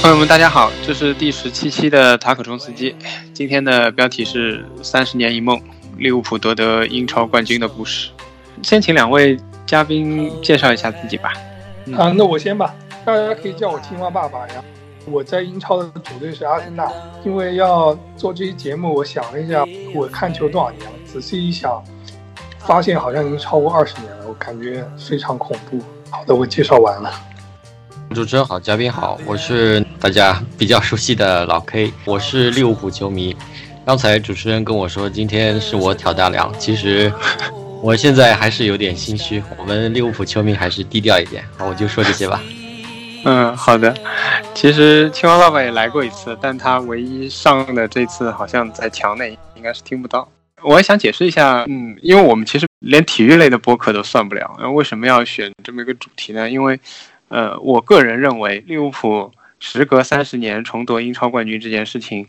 朋友们，大家好，这是第十七期的塔可冲司机。今天的标题是“三十年一梦”，利物浦夺得英超冠军的故事。先请两位嘉宾介绍一下自己吧。啊，那我先吧，大家可以叫我青蛙爸爸呀。我在英超的主队是阿森纳。因为要做这期节目，我想了一下，我看球多少年了？仔细一想，发现好像已经超过二十年了，我感觉非常恐怖。好的，我介绍完了。主持人好，嘉宾好，我是大家比较熟悉的老 K，我是利物浦球迷。刚才主持人跟我说今天是我挑大梁，其实我现在还是有点心虚。我们利物浦球迷还是低调一点，好我就说这些吧。嗯，好的。其实青蛙爸爸也来过一次，但他唯一上的这次好像在墙内，应该是听不到。我也想解释一下，嗯，因为我们其实连体育类的播客都算不了，那为什么要选这么一个主题呢？因为呃，我个人认为，利物浦时隔三十年重夺英超冠军这件事情，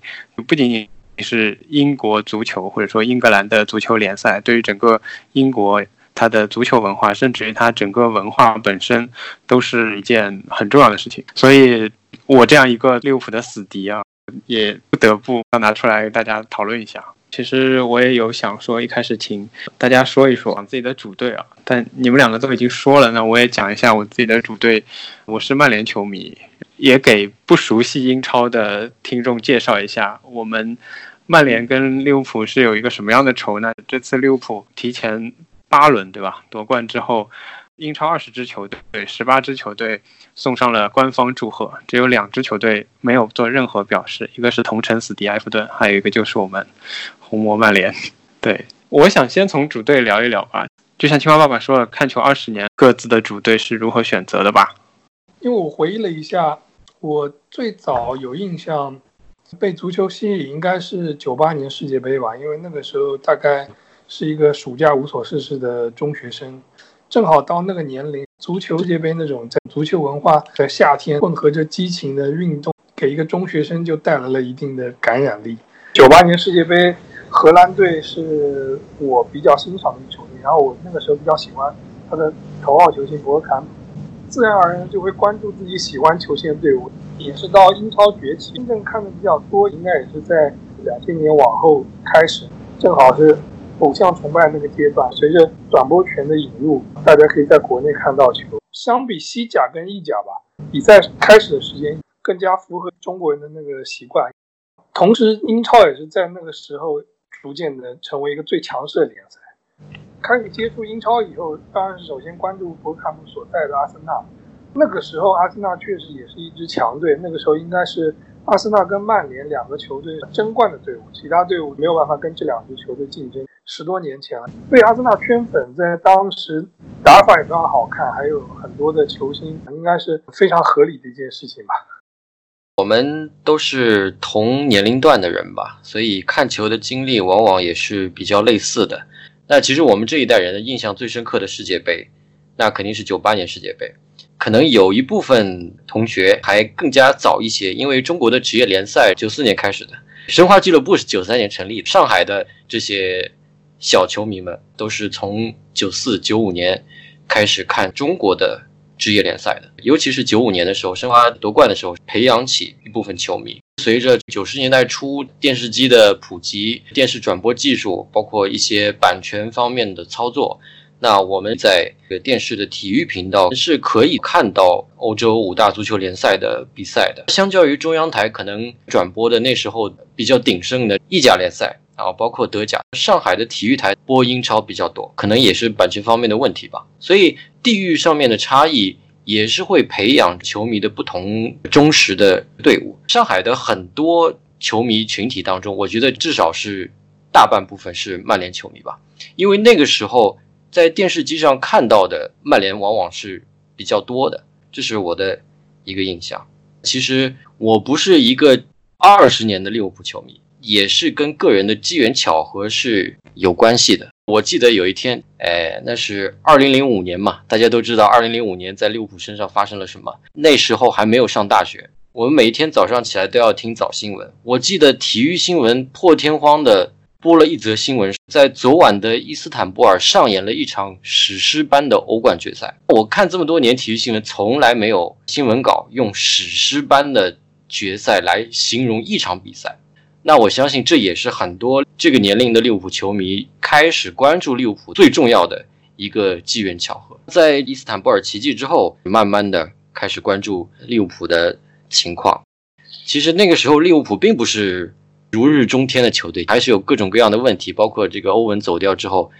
不仅仅是英国足球或者说英格兰的足球联赛，对于整个英国它的足球文化，甚至于它整个文化本身，都是一件很重要的事情。所以，我这样一个利物浦的死敌啊，也不得不要拿出来大家讨论一下。其实我也有想说，一开始请大家说一说自己的主队啊，但你们两个都已经说了，那我也讲一下我自己的主队。我是曼联球迷，也给不熟悉英超的听众介绍一下，我们曼联跟利物浦是有一个什么样的仇呢？这次利物浦提前八轮对吧夺冠之后，英超二十支球队、十八支球队送上了官方祝贺，只有两支球队没有做任何表示，一个是同城死敌埃弗顿，还有一个就是我们。红魔曼联，对，我想先从主队聊一聊吧。就像青蛙爸爸说的，看球二十年，各自的主队是如何选择的吧？因为我回忆了一下，我最早有印象被足球吸引，应该是九八年世界杯吧。因为那个时候大概是一个暑假无所事事的中学生，正好到那个年龄，足球世界杯那种在足球文化的夏天混合着激情的运动，给一个中学生就带来了一定的感染力。九八年世界杯。荷兰队是我比较欣赏的一球队，然后我那个时候比较喜欢他的头号球星博坎普，自然而然就会关注自己喜欢球星的队伍。也是到英超崛起，真正看的比较多，应该也是在两千年往后开始，正好是偶像崇拜那个阶段。随着转播权的引入，大家可以在国内看到球。相比西甲跟意甲吧，比赛开始的时间更加符合中国人的那个习惯，同时英超也是在那个时候。逐渐的成为一个最强势的联赛。开始接触英超以后，当然是首先关注博卡姆所在的阿森纳。那个时候，阿森纳确实也是一支强队。那个时候应该是阿森纳跟曼联两个球队争冠的队伍，其他队伍没有办法跟这两支球队竞争。十多年前了，被阿森纳圈粉，在当时打法也非常好看，还有很多的球星，应该是非常合理的一件事情吧。我们都是同年龄段的人吧，所以看球的经历往往也是比较类似的。那其实我们这一代人的印象最深刻的世界杯，那肯定是九八年世界杯。可能有一部分同学还更加早一些，因为中国的职业联赛九四年开始的，申花俱乐部是九三年成立。上海的这些小球迷们都是从九四九五年开始看中国的。职业联赛的，尤其是九五年的时候，申花夺冠的时候，培养起一部分球迷。随着九十年代初电视机的普及，电视转播技术，包括一些版权方面的操作，那我们在这个电视的体育频道是可以看到欧洲五大足球联赛的比赛的。相较于中央台可能转播的那时候比较鼎盛的意甲联赛。啊，包括德甲，上海的体育台播英超比较多，可能也是版权方面的问题吧。所以地域上面的差异也是会培养球迷的不同忠实的队伍。上海的很多球迷群体当中，我觉得至少是大半部分是曼联球迷吧，因为那个时候在电视机上看到的曼联往往是比较多的，这是我的一个印象。其实我不是一个二十年的利物浦球迷。也是跟个人的机缘巧合是有关系的。我记得有一天，哎，那是二零零五年嘛，大家都知道二零零五年在利物浦身上发生了什么。那时候还没有上大学，我们每一天早上起来都要听早新闻。我记得体育新闻破天荒的播了一则新闻，在昨晚的伊斯坦布尔上演了一场史诗般的欧冠决赛。我看这么多年体育新闻，从来没有新闻稿用史诗般的。决赛来形容一场比赛。那我相信这也是很多这个年龄的利物浦球迷开始关注利物浦最重要的一个机缘巧合。在伊斯坦布尔奇迹之后，慢慢的开始关注利物浦的情况。其实那个时候利物浦并不是如日中天的球队，还是有各种各样的问题，包括这个欧文走掉之后，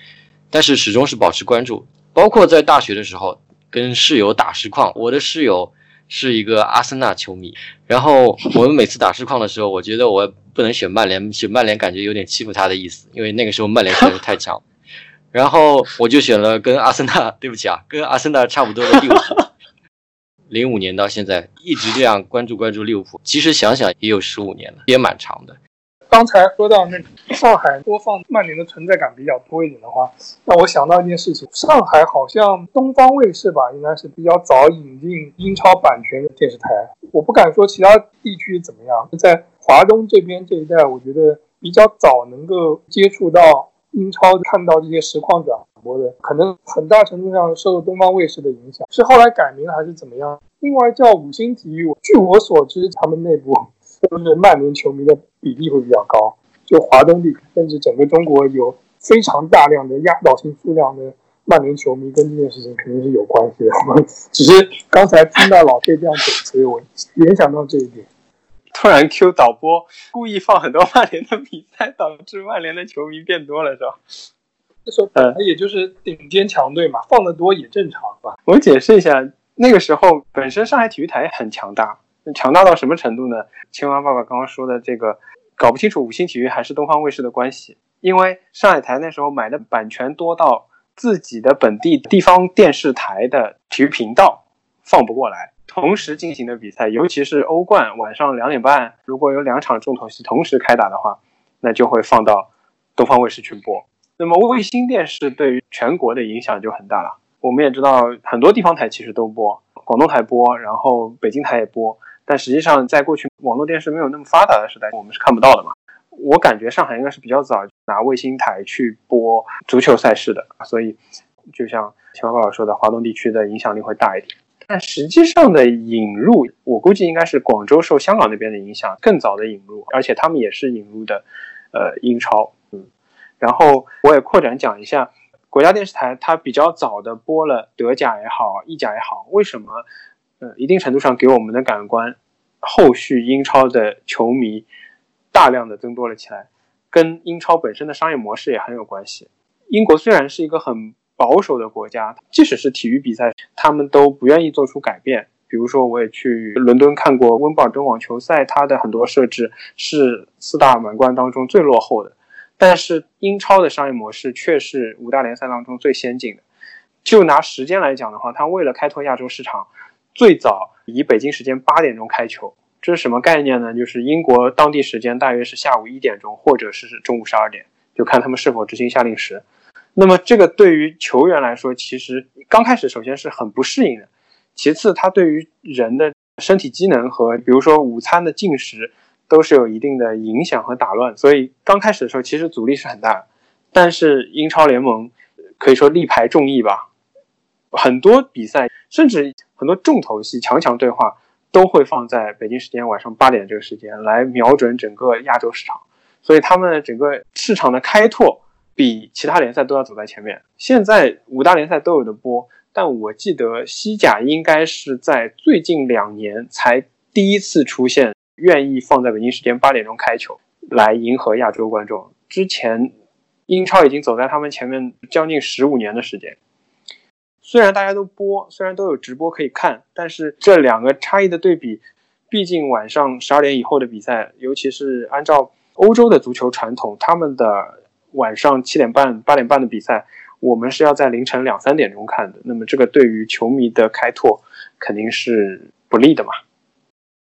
但是始终是保持关注。包括在大学的时候跟室友打实况，我的室友是一个阿森纳球迷，然后我们每次打实况的时候，我觉得我。不能选曼联，选曼联感觉有点欺负他的意思，因为那个时候曼联实在是太强。然后我就选了跟阿森纳，对不起啊，跟阿森纳差不多的利物浦。零五年到现在一直这样关注关注利物浦，其实想想也有十五年了，也蛮长的。刚才说到那上海播放曼联的存在感比较多一点的话，让我想到一件事情：上海好像东方卫视吧，应该是比较早引进英超版权的电视台。我不敢说其他地区怎么样，在华东这边这一带，我觉得比较早能够接触到英超，看到这些实况转播的，可能很大程度上受东方卫视的影响。是后来改名还是怎么样？另外叫五星体育，据我所知，他们内部。都是曼联球迷的比例会比较高，就华东地区，甚至整个中国有非常大量的压倒性数量的曼联球迷，跟这件事情肯定是有关系的。只是刚才听到老 K 这样讲，所以我联想到这一点。突然 Q 导播故意放很多曼联的比赛，导致曼联的球迷变多了，是吧？这时候本来也就是顶尖强队嘛，放的多也正常吧。我解释一下，那个时候本身上海体育台很强大。强大到什么程度呢？青蛙爸爸刚刚说的这个，搞不清楚五星体育还是东方卫视的关系，因为上海台那时候买的版权多到自己的本地地方电视台的体育频道放不过来，同时进行的比赛，尤其是欧冠晚上两点半，如果有两场重头戏同时开打的话，那就会放到东方卫视去播。那么卫星电视对于全国的影响就很大了。我们也知道很多地方台其实都播，广东台播，然后北京台也播。但实际上，在过去网络电视没有那么发达的时代，我们是看不到的嘛。我感觉上海应该是比较早拿卫星台去播足球赛事的，所以就像秦华爸爸说的，华东地区的影响力会大一点。但实际上的引入，我估计应该是广州受香港那边的影响更早的引入，而且他们也是引入的，呃，英超。嗯，然后我也扩展讲一下，国家电视台它比较早的播了德甲也好，意甲也好，为什么？呃，一定程度上给我们的感官，后续英超的球迷大量的增多了起来，跟英超本身的商业模式也很有关系。英国虽然是一个很保守的国家，即使是体育比赛，他们都不愿意做出改变。比如说，我也去伦敦看过温布尔登网球赛，它的很多设置是四大满贯当中最落后的，但是英超的商业模式却是五大联赛当中最先进的。就拿时间来讲的话，它为了开拓亚洲市场。最早以北京时间八点钟开球，这是什么概念呢？就是英国当地时间大约是下午一点钟，或者是中午十二点，就看他们是否执行下令时。那么这个对于球员来说，其实刚开始首先是很不适应的，其次它对于人的身体机能和比如说午餐的进食都是有一定的影响和打乱。所以刚开始的时候其实阻力是很大，但是英超联盟可以说力排众议吧。很多比赛，甚至很多重头戏、强强对话，都会放在北京时间晚上八点这个时间来瞄准整个亚洲市场，所以他们整个市场的开拓比其他联赛都要走在前面。现在五大联赛都有的播，但我记得西甲应该是在最近两年才第一次出现愿意放在北京时间八点钟开球来迎合亚洲观众。之前英超已经走在他们前面将近十五年的时间。虽然大家都播，虽然都有直播可以看，但是这两个差异的对比，毕竟晚上十二点以后的比赛，尤其是按照欧洲的足球传统，他们的晚上七点半、八点半的比赛，我们是要在凌晨两三点钟看的。那么这个对于球迷的开拓肯定是不利的嘛？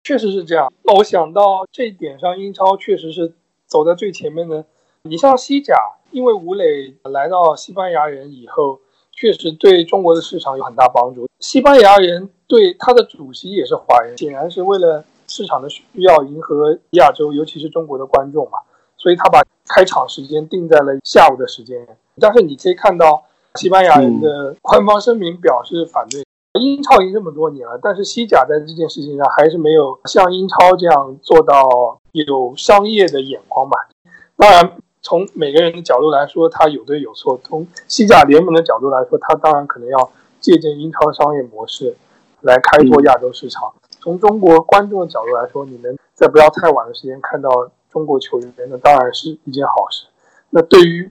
确实是这样。那我想到这一点上，英超确实是走在最前面的。你像西甲，因为吴磊来到西班牙人以后。确实对中国的市场有很大帮助。西班牙人对他的主席也是华人，显然是为了市场的需要，迎合亚洲，尤其是中国的观众嘛。所以他把开场时间定在了下午的时间。但是你可以看到，西班牙人的官方声明表示反对。英超已经这么多年了，但是西甲在这件事情上还是没有像英超这样做到有商业的眼光吧。当然，从每个人的角度来说，他有对有错；从西甲联盟的角度来说，他当然可能要借鉴英超商业模式来开拓亚洲市场。从中国观众的角度来说，你能在不要太晚的时间看到中国球员，那当然是一件好事。那对于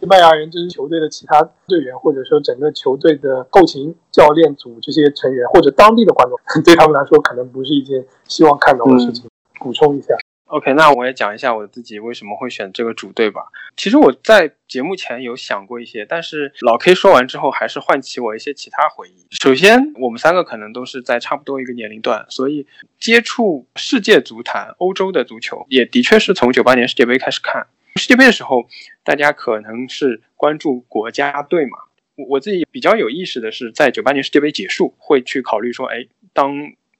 西班牙人这支球队的其他队员，或者说整个球队的后勤、教练组这些成员，或者当地的观众，对他们来说，可能不是一件希望看到的事情。补充一下。OK，那我也讲一下我自己为什么会选这个主队吧。其实我在节目前有想过一些，但是老 K 说完之后，还是唤起我一些其他回忆。首先，我们三个可能都是在差不多一个年龄段，所以接触世界足坛、欧洲的足球，也的确是从九八年世界杯开始看世界杯的时候，大家可能是关注国家队嘛。我我自己比较有意识的是，在九八年世界杯结束，会去考虑说，哎，当。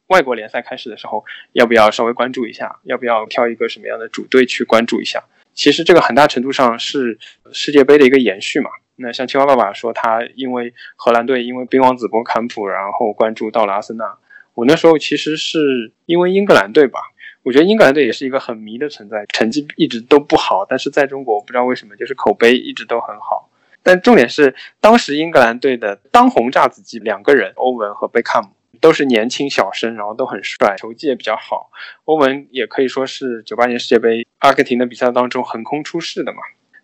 外国联赛开始的时候，要不要稍微关注一下？要不要挑一个什么样的主队去关注一下？其实这个很大程度上是世界杯的一个延续嘛。那像青蛙爸爸说，他因为荷兰队，因为冰王子博坎普，然后关注到了阿森纳。我那时候其实是因为英格兰队吧。我觉得英格兰队也是一个很迷的存在，成绩一直都不好，但是在中国我不知道为什么，就是口碑一直都很好。但重点是，当时英格兰队的当红炸子鸡两个人，欧文和贝克汉姆。都是年轻小生，然后都很帅，球技也比较好。欧文也可以说是九八年世界杯阿根廷的比赛当中横空出世的嘛。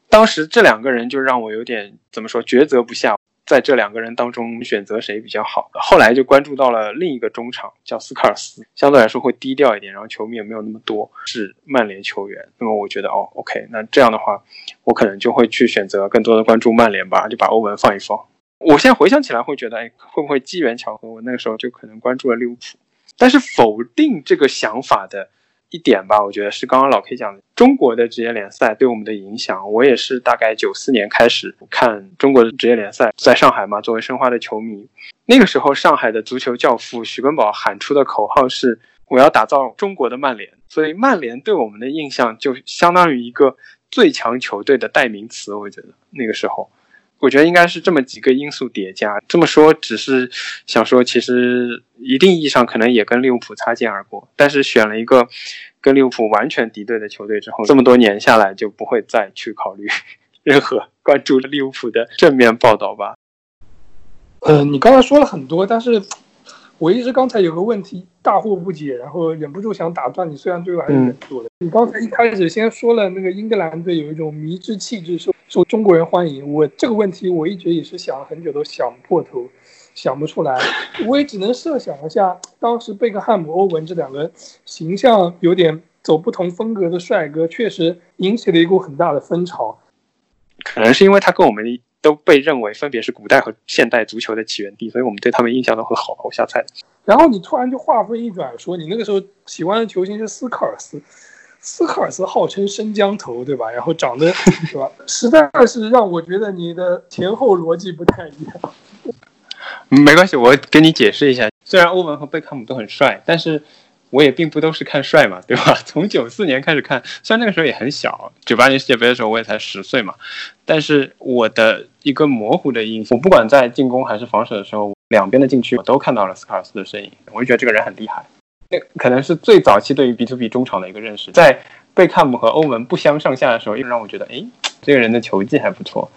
当时这两个人就让我有点怎么说抉择不下，在这两个人当中选择谁比较好。后来就关注到了另一个中场叫斯科尔斯，相对来说会低调一点，然后球迷也没有那么多，是曼联球员。那么我觉得哦，OK，那这样的话，我可能就会去选择更多的关注曼联吧，就把欧文放一放。我现在回想起来会觉得，哎，会不会机缘巧合？我那个时候就可能关注了利物浦。但是否定这个想法的一点吧，我觉得是刚刚老 K 讲的，中国的职业联赛对我们的影响。我也是大概九四年开始看中国的职业联赛，在上海嘛，作为申花的球迷，那个时候上海的足球教父徐根宝喊出的口号是“我要打造中国的曼联”，所以曼联对我们的印象就相当于一个最强球队的代名词。我觉得那个时候。我觉得应该是这么几个因素叠加。这么说只是想说，其实一定意义上可能也跟利物浦擦肩而过。但是选了一个跟利物浦完全敌对的球队之后，这么多年下来就不会再去考虑 任何关注利物浦的正面报道吧。呃，你刚才说了很多，但是我一直刚才有个问题大惑不解，然后忍不住想打断你。虽然对我还是忍住了。你刚才一开始先说了那个英格兰队有一种迷之气质，受受中国人欢迎。我这个问题我一直也是想了很久都想破头，想不出来。我也只能设想一下，当时贝克汉姆、欧文这两个形象有点走不同风格的帅哥，确实引起了一股很大的风潮。可能是因为他跟我们都被认为分别是古代和现代足球的起源地，所以我们对他们印象都很好。我瞎猜。然后你突然就话锋一转，说你那个时候喜欢的球星是斯科尔斯。斯科尔斯号称生姜头，对吧？然后长得，是吧？实在是让我觉得你的前后逻辑不太一样。没关系，我跟你解释一下。虽然欧文和贝克汉姆都很帅，但是我也并不都是看帅嘛，对吧？从九四年开始看，虽然那个时候也很小，九八年世界杯的时候我也才十岁嘛，但是我的一个模糊的印象，我不管在进攻还是防守的时候，两边的禁区我都看到了斯科尔斯的身影，我就觉得这个人很厉害。那可能是最早期对于 B to B 中场的一个认识，在贝克汉姆和欧文不相上下的时候，又让我觉得，哎，这个人的球技还不错。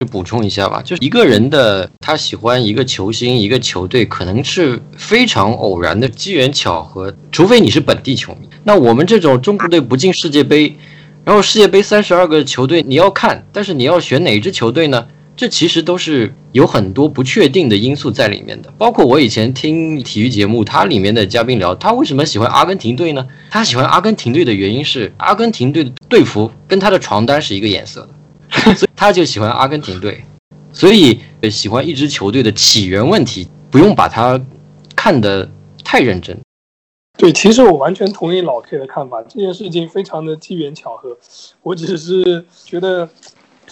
就补充一下吧，就是一个人的他喜欢一个球星、一个球队，可能是非常偶然的机缘巧合，除非你是本地球迷。那我们这种中国队不进世界杯，然后世界杯三十二个球队你要看，但是你要选哪支球队呢？这其实都是有很多不确定的因素在里面的，包括我以前听体育节目，它里面的嘉宾聊，他为什么喜欢阿根廷队呢？他喜欢阿根廷队的原因是，阿根廷队的队服跟他的床单是一个颜色的，所以他就喜欢阿根廷队。所以喜欢一支球队的起源问题，不用把它看得太认真。对，其实我完全同意老 K 的看法，这件事情非常的机缘巧合，我只是觉得。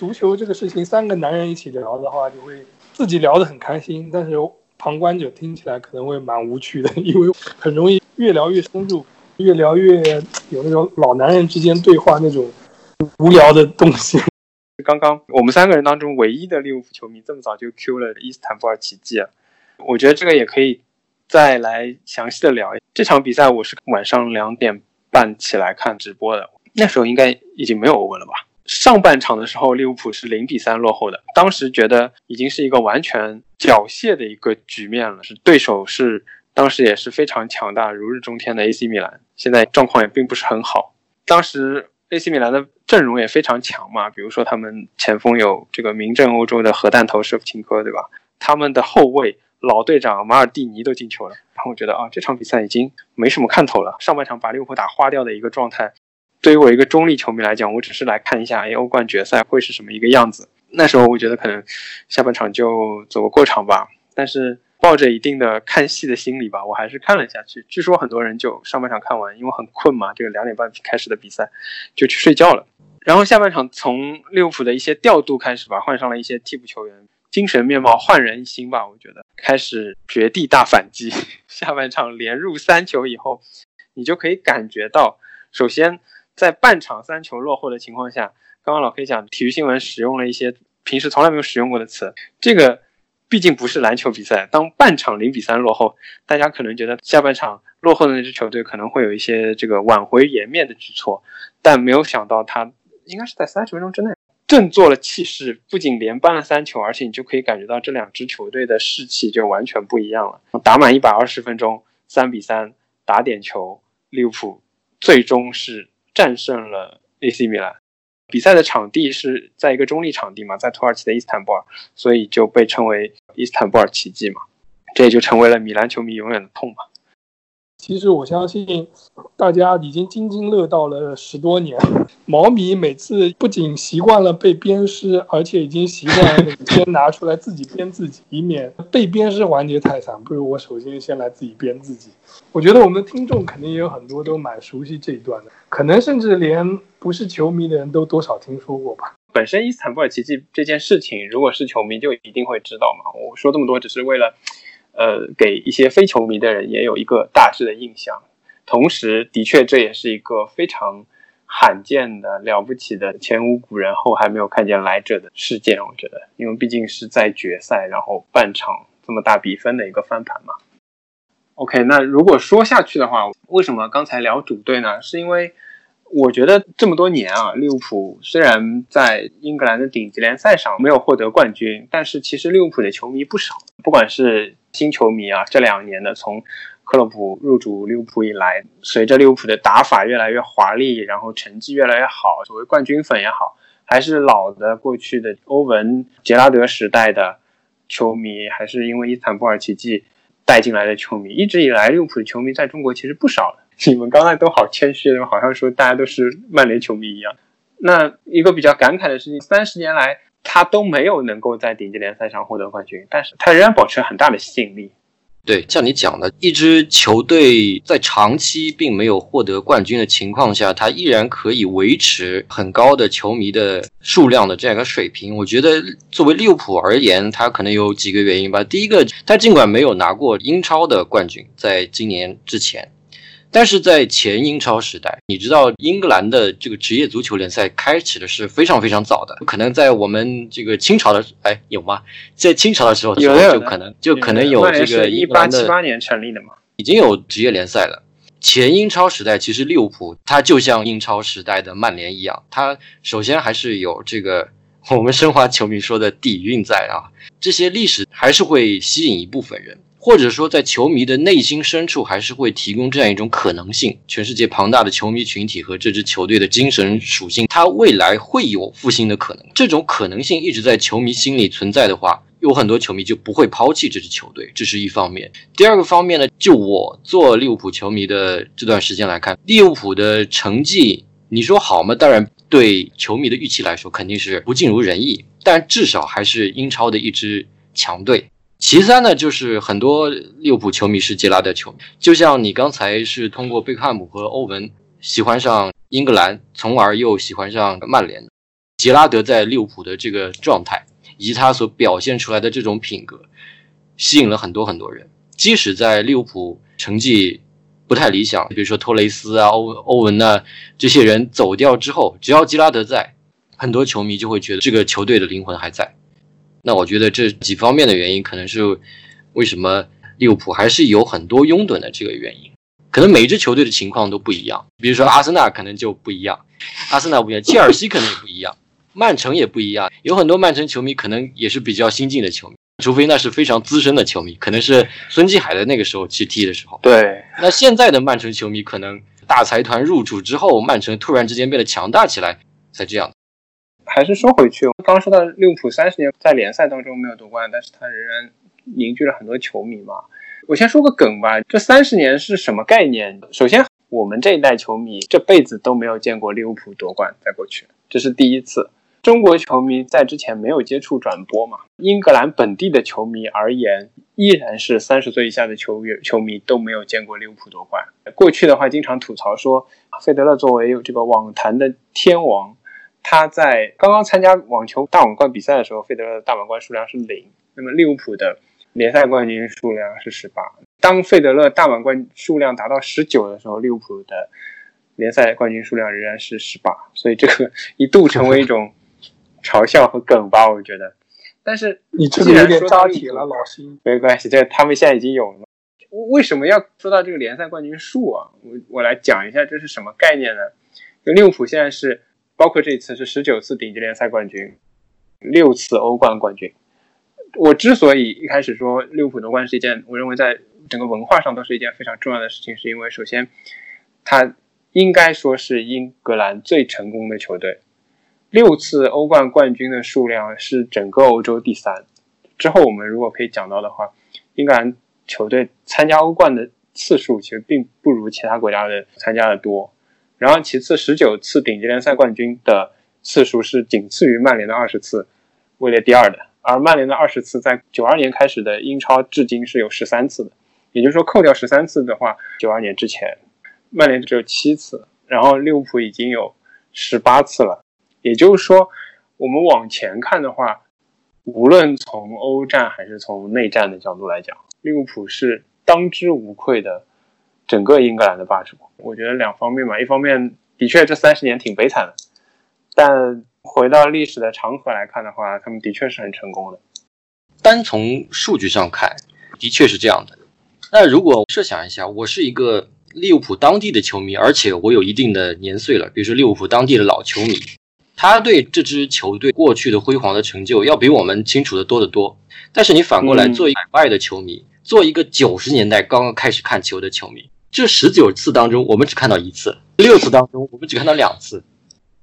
足球这个事情，三个男人一起聊的话，就会自己聊得很开心，但是旁观者听起来可能会蛮无趣的，因为很容易越聊越深入，越聊越有那种老男人之间对话那种无聊的东西。刚刚我们三个人当中唯一的利物浦球迷这么早就 Q 了伊斯坦布尔奇迹！我觉得这个也可以再来详细的聊。这场比赛我是晚上两点半起来看直播的，那时候应该已经没有欧文了吧？上半场的时候，利物浦是零比三落后的，当时觉得已经是一个完全缴械的一个局面了，是对手是当时也是非常强大、如日中天的 AC 米兰，现在状况也并不是很好。当时 AC 米兰的阵容也非常强嘛，比如说他们前锋有这个名震欧洲的核弹头舍甫琴科，对吧？他们的后卫老队长马尔蒂尼都进球了，然后我觉得啊，这场比赛已经没什么看头了，上半场把利物浦打花掉的一个状态。对于我一个中立球迷来讲，我只是来看一下，哎，欧冠决赛会是什么一个样子。那时候我觉得可能下半场就走个过场吧，但是抱着一定的看戏的心理吧，我还是看了下去。据说很多人就上半场看完，因为很困嘛，这个两点半开始的比赛就去睡觉了。然后下半场从利物浦的一些调度开始吧，换上了一些替补球员，精神面貌焕然一新吧，我觉得开始绝地大反击。下半场连入三球以后，你就可以感觉到，首先。在半场三球落后的情况下，刚刚老 K 讲体育新闻使用了一些平时从来没有使用过的词。这个毕竟不是篮球比赛，当半场零比三落后，大家可能觉得下半场落后的那支球队可能会有一些这个挽回颜面的举措，但没有想到他应该是在三十分钟之内振作了气势，不仅连扳了三球，而且你就可以感觉到这两支球队的士气就完全不一样了。打满一百二十分钟，三比三打点球，利物浦最终是。战胜了 AC 米兰，比赛的场地是在一个中立场地嘛，在土耳其的伊斯坦布尔，所以就被称为伊斯坦布尔奇迹嘛，这也就成为了米兰球迷永远的痛嘛。其实我相信，大家已经津津乐道了十多年。毛米每次不仅习惯了被鞭尸，而且已经习惯了先拿出来自己鞭自己，以免被鞭尸环节太惨。不如我首先先来自己鞭自己。我觉得我们的听众肯定也有很多都蛮熟悉这一段的，可能甚至连不是球迷的人都多少听说过吧。本身伊斯坦布尔奇迹这件事情，如果是球迷就一定会知道嘛。我说这么多只是为了。呃，给一些非球迷的人也有一个大致的印象。同时，的确这也是一个非常罕见的、了不起的前无古人后还没有看见来者的事件。我觉得，因为毕竟是在决赛，然后半场这么大比分的一个翻盘嘛。OK，那如果说下去的话，为什么刚才聊主队呢？是因为我觉得这么多年啊，利物浦虽然在英格兰的顶级联赛上没有获得冠军，但是其实利物浦的球迷不少，不管是新球迷啊，这两年的从克洛普入主利物浦以来，随着利物浦的打法越来越华丽，然后成绩越来越好，所谓冠军粉也好，还是老的过去的欧文、杰拉德时代的球迷，还是因为伊斯坦布尔奇迹带进来的球迷，一直以来利物浦的球迷在中国其实不少。你们刚才都好谦虚，好像说大家都是曼联球迷一样。那一个比较感慨的事情，三十年来。他都没有能够在顶级联赛上获得冠军，但是他仍然保持很大的吸引力。对，像你讲的，一支球队在长期并没有获得冠军的情况下，他依然可以维持很高的球迷的数量的这样一个水平。我觉得，作为利物浦而言，他可能有几个原因吧。第一个，他尽管没有拿过英超的冠军，在今年之前。但是在前英超时代，你知道英格兰的这个职业足球联赛开启的是非常非常早的，可能在我们这个清朝的，哎，有吗？在清朝的时候，有的就可能就可能有这个一八七八年成立的嘛，已经有职业联赛了。前英超时代，其实利物浦它就像英超时代的曼联一样，它首先还是有这个我们申花球迷说的底蕴在啊，这些历史还是会吸引一部分人。或者说，在球迷的内心深处，还是会提供这样一种可能性：全世界庞大的球迷群体和这支球队的精神属性，它未来会有复兴的可能。这种可能性一直在球迷心里存在的话，有很多球迷就不会抛弃这支球队，这是一方面。第二个方面呢，就我做利物浦球迷的这段时间来看，利物浦的成绩，你说好吗？当然，对球迷的预期来说，肯定是不尽如人意，但至少还是英超的一支强队。其三呢，就是很多利物浦球迷是杰拉德球迷，就像你刚才是通过贝克汉姆和欧文喜欢上英格兰，从而又喜欢上曼联。杰拉德在利物浦的这个状态，以及他所表现出来的这种品格，吸引了很多很多人。即使在利物浦成绩不太理想，比如说托雷斯啊、欧欧文呐这些人走掉之后，只要杰拉德在，很多球迷就会觉得这个球队的灵魂还在。那我觉得这几方面的原因，可能是，为什么利物浦还是有很多拥趸的这个原因。可能每一支球队的情况都不一样，比如说阿森纳可能就不一样，阿森纳不一样，切尔西可能也不一样，曼城也不一样。有很多曼城球迷可能也是比较新进的球迷，除非那是非常资深的球迷，可能是孙继海的那个时候去踢的时候。对，那现在的曼城球迷可能大财团入主之后，曼城突然之间变得强大起来，才这样。还是说回去，刚说到利物浦三十年在联赛当中没有夺冠，但是他仍然凝聚了很多球迷嘛。我先说个梗吧，这三十年是什么概念？首先，我们这一代球迷这辈子都没有见过利物浦夺冠，在过去这是第一次。中国球迷在之前没有接触转播嘛？英格兰本地的球迷而言，依然是三十岁以下的球员球迷都没有见过利物浦夺冠。过去的话，经常吐槽说，费德勒作为这个网坛的天王，他在刚刚参加网球大满贯比赛的时候，费德勒的大满贯数量是零。那么利物浦的。联赛冠军数量是十八。当费德勒大满贯数量达到十九的时候，利物浦的联赛冠军数量仍然是十八。所以这个一度成为一种嘲笑和梗吧，我觉得。但是你这个有点扎铁了，老辛。没关系，这他们现在已经有了。为什么要说到这个联赛冠军数啊？我我来讲一下这是什么概念呢？就利物浦现在是包括这一次是十九次顶级联赛冠军，六次欧冠冠军。我之所以一开始说利物浦夺冠是一件，我认为在整个文化上都是一件非常重要的事情，是因为首先，他应该说是英格兰最成功的球队，六次欧冠冠军的数量是整个欧洲第三。之后我们如果可以讲到的话，英格兰球队参加欧冠的次数其实并不如其他国家的参加的多。然后其次，十九次顶级联赛冠军的次数是仅次于曼联的二十次，位列第二的。而曼联的二十次，在九二年开始的英超至今是有十三次的，也就是说，扣掉十三次的话，九二年之前，曼联只有七次，然后利物浦已经有十八次了。也就是说，我们往前看的话，无论从欧战还是从内战的角度来讲，利物浦是当之无愧的整个英格兰的霸主。我觉得两方面嘛，一方面的确这三十年挺悲惨的，但。回到历史的长河来看的话，他们的确是很成功的。单从数据上看，的确是这样的。那如果设想一下，我是一个利物浦当地的球迷，而且我有一定的年岁了，比如说利物浦当地的老球迷，他对这支球队过去的辉煌的成就要比我们清楚的多得多。但是你反过来做一个海外的球迷，做一个九十年代刚刚开始看球的球迷，这十九次当中，我们只看到一次；六次当中，我们只看到两次。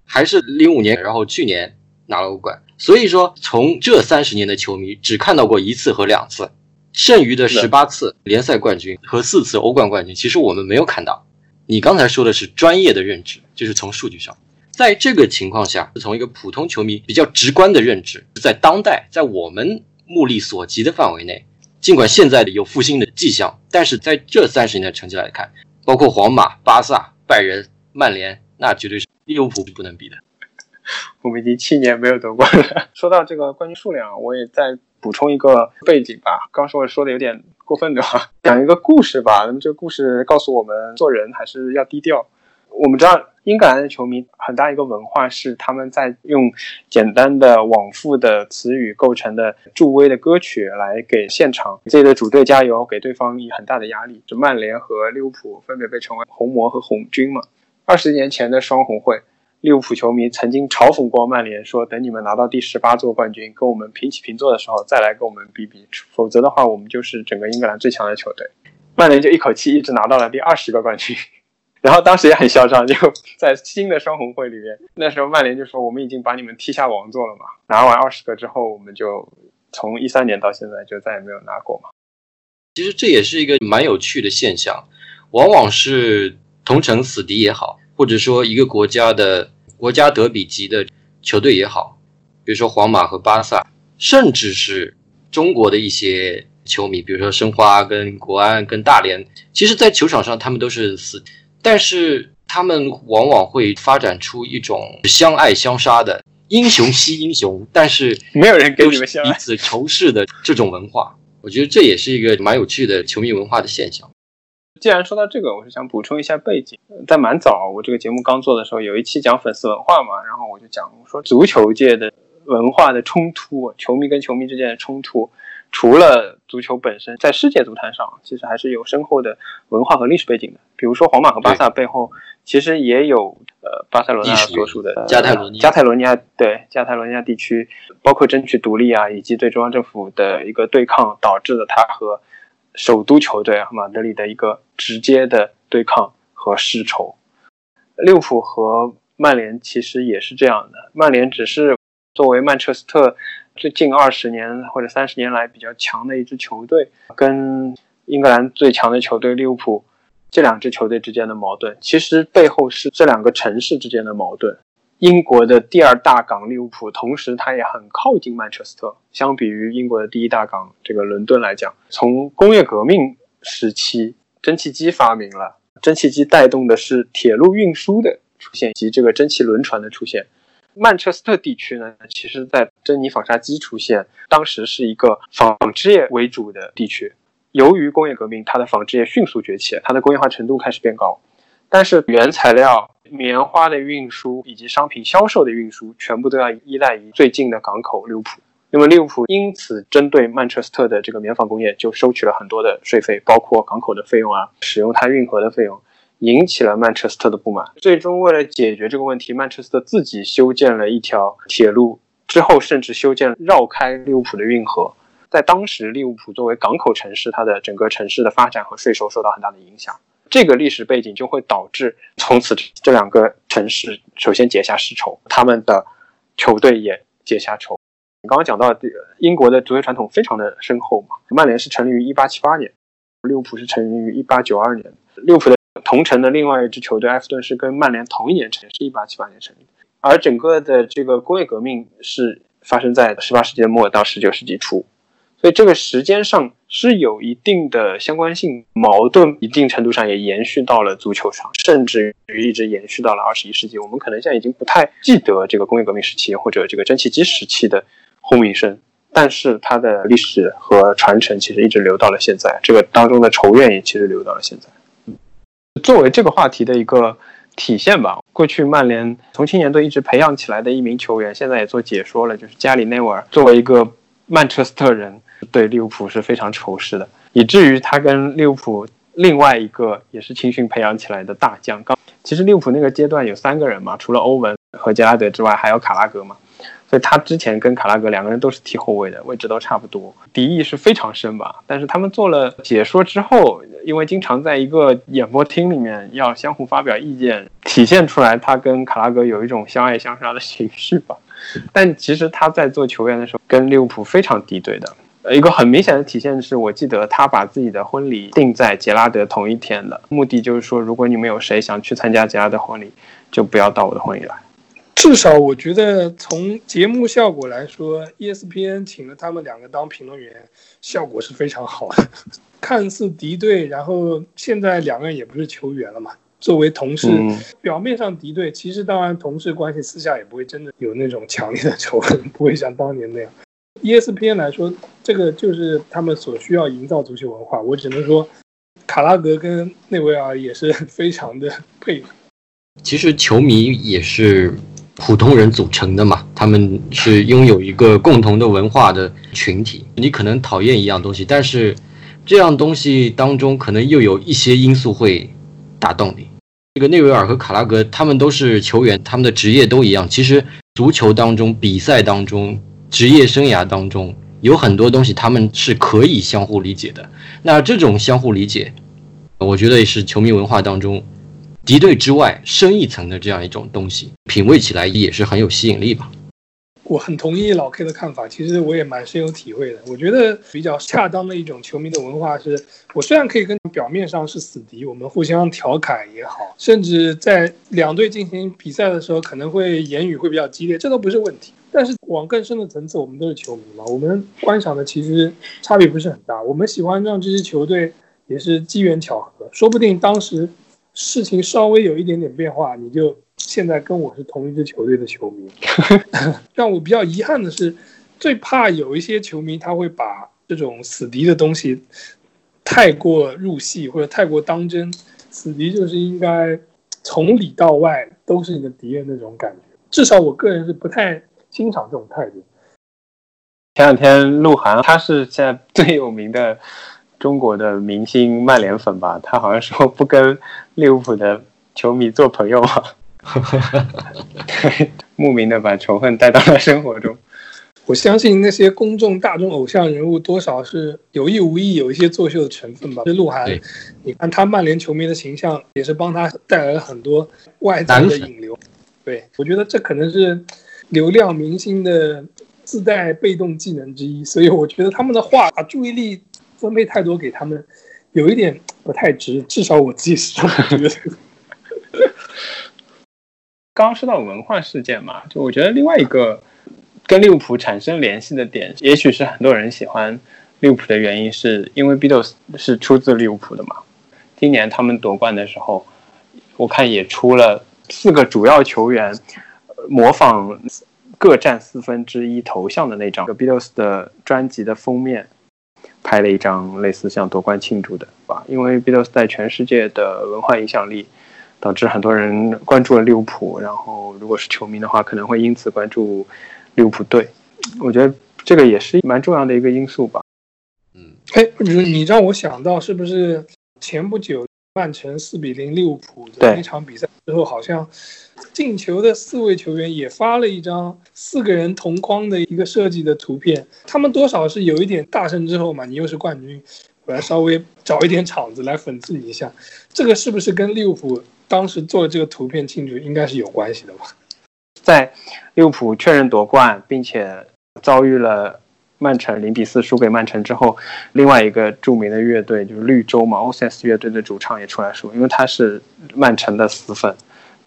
还是零五年，然后去年拿了欧冠，所以说从这三十年的球迷只看到过一次和两次，剩余的十八次联赛冠军和四次欧冠冠军，其实我们没有看到。你刚才说的是专业的认知，就是从数据上，在这个情况下，从一个普通球迷比较直观的认知，在当代，在我们目力所及的范围内，尽管现在的有复兴的迹象，但是在这三十年的成绩来看，包括皇马、巴萨、拜仁、曼联，那绝对是。利物浦不能比的，我们已经七年没有夺冠了。说到这个冠军数量，我也再补充一个背景吧。刚说说的有点过分对吧？讲一个故事吧。那么这个故事告诉我们，做人还是要低调。我们知道，英格兰的球迷很大一个文化是他们在用简单的往复的词语构成的助威的歌曲来给现场自己的主队加油，给对方以很大的压力。就曼联和利物浦分别被称为红魔和红军嘛。二十年前的双红会，利物浦球迷曾经嘲讽过曼联，说等你们拿到第十八座冠军，跟我们平起平坐的时候再来跟我们比比，否则的话，我们就是整个英格兰最强的球队。曼联就一口气一直拿到了第二十个冠军，然后当时也很嚣张，就在新的双红会里面，那时候曼联就说我们已经把你们踢下王座了嘛。拿完二十个之后，我们就从一三年到现在就再也没有拿过嘛。其实这也是一个蛮有趣的现象，往往是。同城死敌也好，或者说一个国家的国家德比级的球队也好，比如说皇马和巴萨，甚至是中国的一些球迷，比如说申花跟国安跟大连，其实，在球场上他们都是死，但是他们往往会发展出一种相爱相杀的英雄惜英雄，但是没有人跟你们相彼此仇视的这种文化，我觉得这也是一个蛮有趣的球迷文化的现象。既然说到这个，我是想补充一下背景。在蛮早，我这个节目刚做的时候，有一期讲粉丝文化嘛，然后我就讲说足球界的文化的冲突，球迷跟球迷之间的冲突，除了足球本身，在世界足坛上，其实还是有深厚的文化和历史背景的。比如说，皇马和巴萨背后其实也有呃巴塞罗那所属的加泰罗尼亚，加泰罗尼亚对加泰罗尼亚地区，包括争取独立啊，以及对中央政府的一个对抗，导致了他和首都球队马德里的一个直接的对抗和世仇。利物浦和曼联其实也是这样的，曼联只是作为曼彻斯特。最近二十年或者三十年来比较强的一支球队，跟英格兰最强的球队利物浦这两支球队之间的矛盾，其实背后是这两个城市之间的矛盾。英国的第二大港利物浦，同时它也很靠近曼彻斯特。相比于英国的第一大港这个伦敦来讲，从工业革命时期，蒸汽机发明了，蒸汽机带动的是铁路运输的出现及这个蒸汽轮船的出现。曼彻斯特地区呢，其实，在珍妮纺纱机出现，当时是一个纺织业为主的地区。由于工业革命，它的纺织业迅速崛起，它的工业化程度开始变高。但是，原材料、棉花的运输以及商品销售的运输，全部都要依赖于最近的港口利物浦。那么，利物浦因此针对曼彻斯特的这个棉纺工业，就收取了很多的税费，包括港口的费用啊，使用它运河的费用。引起了曼彻斯特的不满。最终，为了解决这个问题，曼彻斯特自己修建了一条铁路，之后甚至修建绕开利物浦的运河。在当时，利物浦作为港口城市，它的整个城市的发展和税收受到很大的影响。这个历史背景就会导致从此这两个城市首先结下世仇，他们的球队也结下仇。你刚刚讲到，英国的足球传统非常的深厚嘛。曼联是成立于1878年，利物浦是成立于1892年。利物浦的同城的另外一支球队埃弗顿是跟曼联同一年成立，是一八七八年成立。而整个的这个工业革命是发生在十八世纪末到十九世纪初，所以这个时间上是有一定的相关性。矛盾一定程度上也延续到了足球上，甚至于一直延续到了二十一世纪。我们可能现在已经不太记得这个工业革命时期或者这个蒸汽机时期的轰鸣声，但是它的历史和传承其实一直留到了现在。这个当中的仇怨也其实留到了现在。作为这个话题的一个体现吧，过去曼联从青年队一直培养起来的一名球员，现在也做解说了，就是加里内维尔。作为一个曼彻斯特人，对利物浦是非常仇视的，以至于他跟利物浦另外一个也是青训培养起来的大将。刚其实利物浦那个阶段有三个人嘛，除了欧文和杰拉德之外，还有卡拉格嘛。所以他之前跟卡拉格两个人都是踢后卫的，位置都差不多，敌意是非常深吧。但是他们做了解说之后，因为经常在一个演播厅里面要相互发表意见，体现出来他跟卡拉格有一种相爱相杀的情绪吧。但其实他在做球员的时候跟利物浦非常敌对的。一个很明显的体现是我记得他把自己的婚礼定在杰拉德同一天的，目的就是说，如果你们有谁想去参加杰拉德婚礼，就不要到我的婚礼来。至少我觉得从节目效果来说，ESPN 请了他们两个当评论员，效果是非常好的。看似敌对，然后现在两个人也不是球员了嘛，作为同事，表面上敌对，其实当然同事关系私下也不会真的有那种强烈的仇恨，不会像当年那样。ESPN 来说，这个就是他们所需要营造足球文化。我只能说，卡拉格跟内维尔也是非常的配合。其实球迷也是。普通人组成的嘛，他们是拥有一个共同的文化的群体。你可能讨厌一样东西，但是这样东西当中可能又有一些因素会打动你。这个内维尔和卡拉格他们都是球员，他们的职业都一样。其实足球当中、比赛当中、职业生涯当中有很多东西他们是可以相互理解的。那这种相互理解，我觉得也是球迷文化当中。敌对之外，深一层的这样一种东西，品味起来也是很有吸引力吧。我很同意老 K 的看法，其实我也蛮深有体会的。我觉得比较恰当的一种球迷的文化是，我虽然可以跟表面上是死敌，我们互相调侃也好，甚至在两队进行比赛的时候，可能会言语会比较激烈，这都不是问题。但是往更深的层次，我们都是球迷嘛，我们观赏的其实差别不是很大。我们喜欢让这支球队也是机缘巧合，说不定当时。事情稍微有一点点变化，你就现在跟我是同一支球队的球迷。让我比较遗憾的是，最怕有一些球迷他会把这种死敌的东西太过入戏或者太过当真。死敌就是应该从里到外都是你的敌人那种感觉。至少我个人是不太欣赏这种态度。前两天鹿晗，他是现在最有名的中国的明星曼联粉吧？他好像说不跟利物浦的球迷做朋友嘛，对，莫名的把仇恨带到了生活中。我相信那些公众大众偶像人物多少是有意无意有一些作秀的成分吧。这鹿晗，你看他曼联球迷的形象也是帮他带来了很多外在的引流。对，我觉得这可能是流量明星的自带被动技能之一。所以我觉得他们的话把注意力分配太多给他们，有一点不太值。至少我自己是这么觉。刚刚说到文化事件嘛，就我觉得另外一个。跟利物浦产生联系的点，也许是很多人喜欢利物浦的原因，是因为 Beatles 是出自利物浦的嘛。今年他们夺冠的时候，我看也出了四个主要球员模仿各占四分之一头像的那张 Beatles 的专辑的封面，拍了一张类似像夺冠庆祝的吧。因为 Beatles 在全世界的文化影响力，导致很多人关注了利物浦，然后如果是球迷的话，可能会因此关注。利物浦队，我觉得这个也是蛮重要的一个因素吧。嗯，哎，你让我想到是不是前不久曼城四比零利物浦的那场比赛之后，好像进球的四位球员也发了一张四个人同框的一个设计的图片。他们多少是有一点大胜之后嘛，你又是冠军，我来稍微找一点场子来讽刺你一下。这个是不是跟利物浦当时做的这个图片庆祝应该是有关系的吧？在利物浦确认夺冠，并且遭遇了曼城零比四输给曼城之后，另外一个著名的乐队就是绿洲嘛 o s s 乐队的主唱也出来说，因为他是曼城的死粉，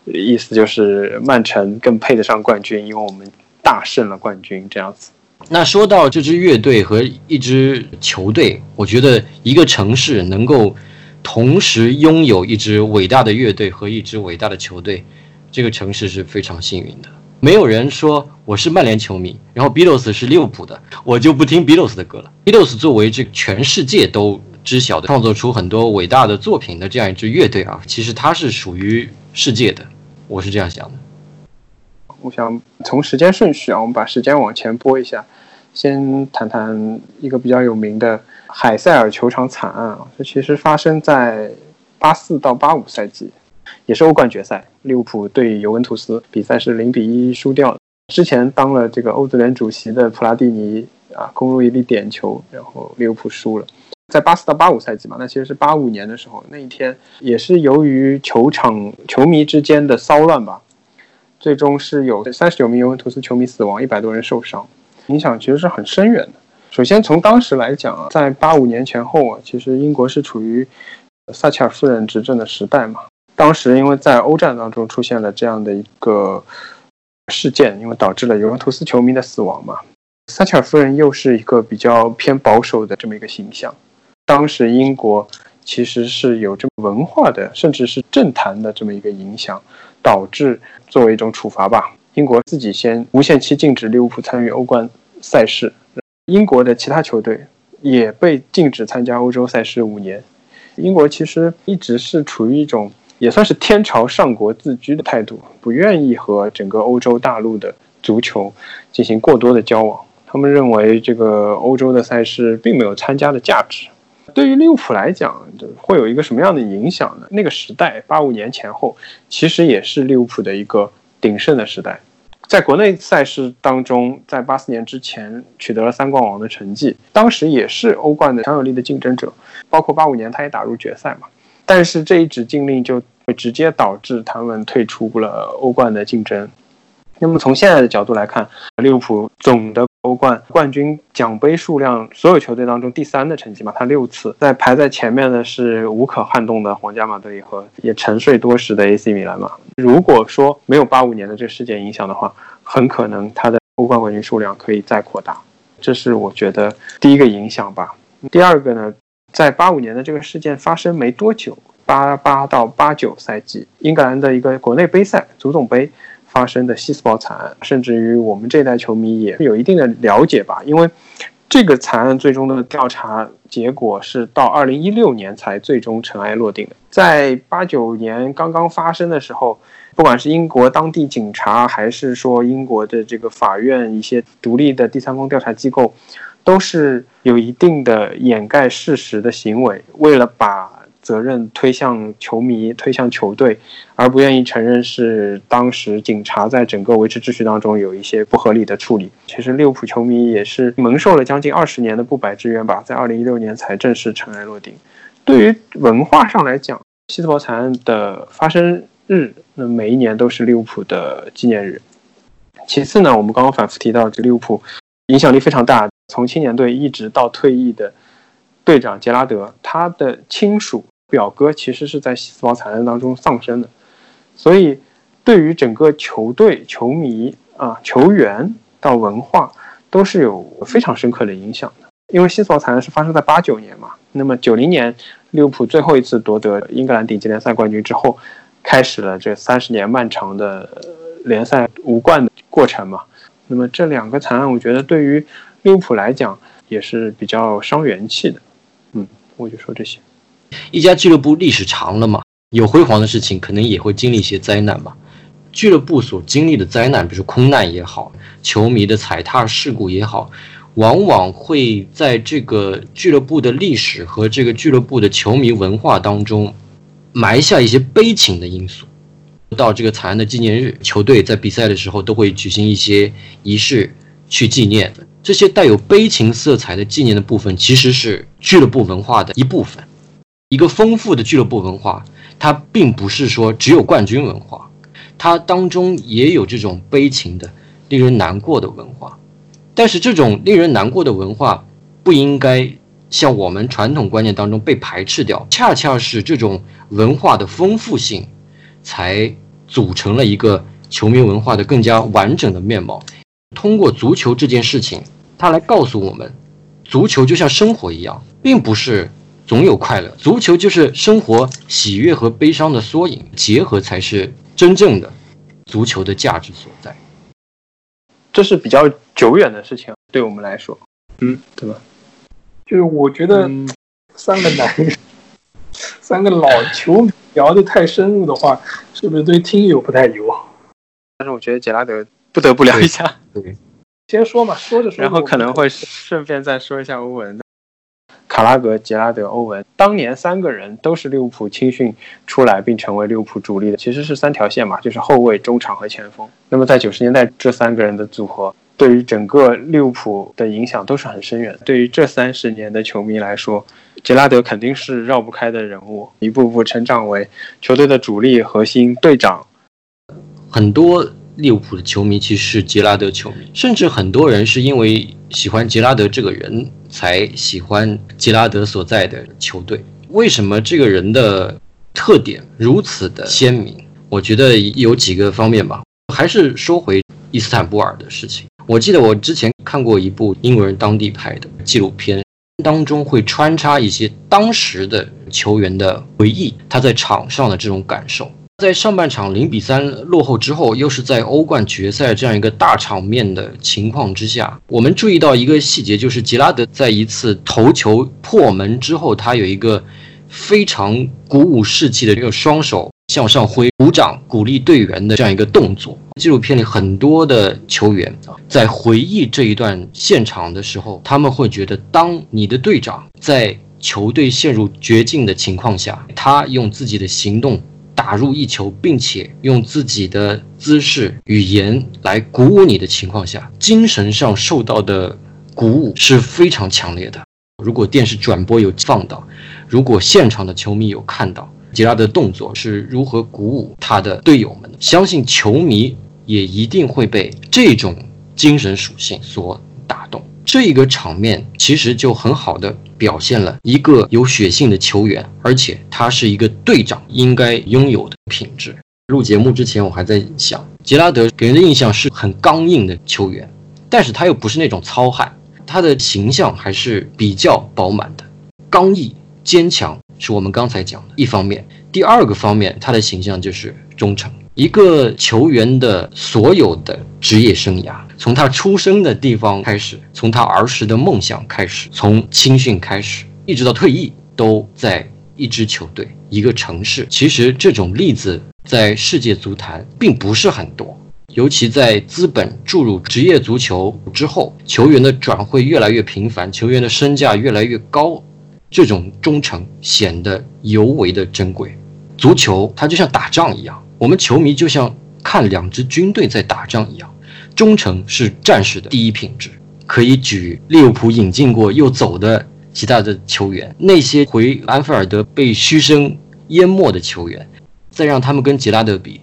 意思就是曼城更配得上冠军，因为我们大胜了冠军这样子。那说到这支乐队和一支球队，我觉得一个城市能够同时拥有一支伟大的乐队和一支伟大的球队。这个城市是非常幸运的，没有人说我是曼联球迷，然后 Beatles 是利物浦的，我就不听 Beatles 的歌了。Beatles 作为这全世界都知晓的，创作出很多伟大的作品的这样一支乐队啊，其实它是属于世界的，我是这样想的。我想从时间顺序啊，我们把时间往前拨一下，先谈谈一个比较有名的海塞尔球场惨案啊，这其实发生在八四到八五赛季。也是欧冠决赛，利物浦对尤文图斯比赛是零比一输掉。之前当了这个欧足联主席的普拉蒂尼啊，攻入一粒点球，然后利物浦输了。在八四到八五赛季嘛，那其实是八五年的时候，那一天也是由于球场球迷之间的骚乱吧，最终是有三十九名尤文图斯球迷死亡，一百多人受伤，影响其实是很深远的。首先从当时来讲啊，在八五年前后啊，其实英国是处于撒切尔夫人执政的时代嘛。当时因为在欧战当中出现了这样的一个事件，因为导致了尤文图斯球迷的死亡嘛。撒切尔夫人又是一个比较偏保守的这么一个形象。当时英国其实是有这么文化的，甚至是政坛的这么一个影响，导致作为一种处罚吧，英国自己先无限期禁止利物浦参与欧冠赛事，英国的其他球队也被禁止参加欧洲赛事五年。英国其实一直是处于一种。也算是天朝上国自居的态度，不愿意和整个欧洲大陆的足球进行过多的交往。他们认为这个欧洲的赛事并没有参加的价值。对于利物浦来讲，会有一个什么样的影响呢？那个时代，八五年前后，其实也是利物浦的一个鼎盛的时代。在国内赛事当中，在八四年之前取得了三冠王的成绩，当时也是欧冠的强有力的竞争者。包括八五年，他也打入决赛嘛。但是这一纸禁令就会直接导致他们退出了欧冠的竞争。那么从现在的角度来看，利物浦总的欧冠冠军奖杯数量，所有球队当中第三的成绩嘛，他六次。在排在前面的是无可撼动的皇家马德里和也沉睡多时的 AC 米兰嘛。如果说没有八五年的这个事件影响的话，很可能他的欧冠冠军数量可以再扩大。这是我觉得第一个影响吧。第二个呢？在八五年的这个事件发生没多久，八八到八九赛季，英格兰的一个国内杯赛足总杯发生的西斯堡惨案，甚至于我们这代球迷也有一定的了解吧。因为这个惨案最终的调查结果是到二零一六年才最终尘埃落定的。在八九年刚刚发生的时候，不管是英国当地警察，还是说英国的这个法院一些独立的第三方调查机构，都是有一定的掩盖事实的行为，为了把责任推向球迷、推向球队，而不愿意承认是当时警察在整个维持秩序当中有一些不合理的处理。其实利物浦球迷也是蒙受了将近二十年的不白之冤吧，在二零一六年才正式尘埃落定。对于文化上来讲，希斯伯惨案的发生日，那每一年都是利物浦的纪念日。其次呢，我们刚刚反复提到，这利物浦影响力非常大，从青年队一直到退役的队长杰拉德，他的亲属表哥其实是在西斯堡惨案当中丧生的，所以对于整个球队、球迷啊、球员到文化，都是有非常深刻的影响的。因为西斯堡惨案是发生在八九年嘛，那么九零年利物浦最后一次夺得英格兰顶级联赛冠军之后，开始了这三十年漫长的联赛无冠的过程嘛。那么这两个惨案，我觉得对于利物浦来讲也是比较伤元气的。嗯，我就说这些。一家俱乐部历史长了嘛，有辉煌的事情，可能也会经历一些灾难吧。俱乐部所经历的灾难，比如空难也好，球迷的踩踏事故也好。往往会在这个俱乐部的历史和这个俱乐部的球迷文化当中埋下一些悲情的因素。到这个惨案的纪念日，球队在比赛的时候都会举行一些仪式去纪念。这些带有悲情色彩的纪念的部分，其实是俱乐部文化的一部分。一个丰富的俱乐部文化，它并不是说只有冠军文化，它当中也有这种悲情的、令人难过的文化。但是这种令人难过的文化，不应该像我们传统观念当中被排斥掉。恰恰是这种文化的丰富性，才组成了一个球迷文化的更加完整的面貌。通过足球这件事情，它来告诉我们，足球就像生活一样，并不是总有快乐。足球就是生活喜悦和悲伤的缩影，结合才是真正的足球的价值所在。这是比较久远的事情，对我们来说，嗯，对吧？就是我觉得三个男人，三个老球迷聊得太深入的话，是不是对听友不太友好？但是我觉得杰拉德不得不聊一下，对，先说嘛，说着说着，然后可能会顺便再说一下欧文的。卡拉格、杰拉德、欧文，当年三个人都是利物浦青训出来并成为利物浦主力的，其实是三条线嘛，就是后卫、中场和前锋。那么在九十年代，这三个人的组合对于整个利物浦的影响都是很深远的。对于这三十年的球迷来说，杰拉德肯定是绕不开的人物，一步步成长为球队的主力、核心队长。很多利物浦的球迷其实是杰拉德球迷，甚至很多人是因为喜欢杰拉德这个人。才喜欢杰拉德所在的球队。为什么这个人的特点如此的鲜明？我觉得有几个方面吧。还是说回伊斯坦布尔的事情。我记得我之前看过一部英国人当地拍的纪录片，当中会穿插一些当时的球员的回忆，他在场上的这种感受。在上半场零比三落后之后，又是在欧冠决赛这样一个大场面的情况之下，我们注意到一个细节，就是吉拉德在一次头球破门之后，他有一个非常鼓舞士气的这个双手向上挥、鼓掌鼓励队员的这样一个动作。纪录片里很多的球员，在回忆这一段现场的时候，他们会觉得，当你的队长在球队陷入绝境的情况下，他用自己的行动。打入一球，并且用自己的姿势、语言来鼓舞你的情况下，精神上受到的鼓舞是非常强烈的。如果电视转播有放到，如果现场的球迷有看到吉拉的动作是如何鼓舞他的队友们，相信球迷也一定会被这种精神属性所打动。这一个场面其实就很好的表现了一个有血性的球员，而且他是一个队长应该拥有的品质。录节目之前，我还在想，杰拉德给人的印象是很刚硬的球员，但是他又不是那种糙汉，他的形象还是比较饱满的，刚毅坚强是我们刚才讲的一方面。第二个方面，他的形象就是忠诚。一个球员的所有的职业生涯。从他出生的地方开始，从他儿时的梦想开始，从青训开始，一直到退役，都在一支球队、一个城市。其实这种例子在世界足坛并不是很多，尤其在资本注入职业足球之后，球员的转会越来越频繁，球员的身价越来越高，这种忠诚显得尤为的珍贵。足球它就像打仗一样，我们球迷就像看两支军队在打仗一样，忠诚是战士的第一品质。可以举利物浦引进过又走的其他的球员，那些回安菲尔德被嘘声淹没的球员，再让他们跟杰拉德比，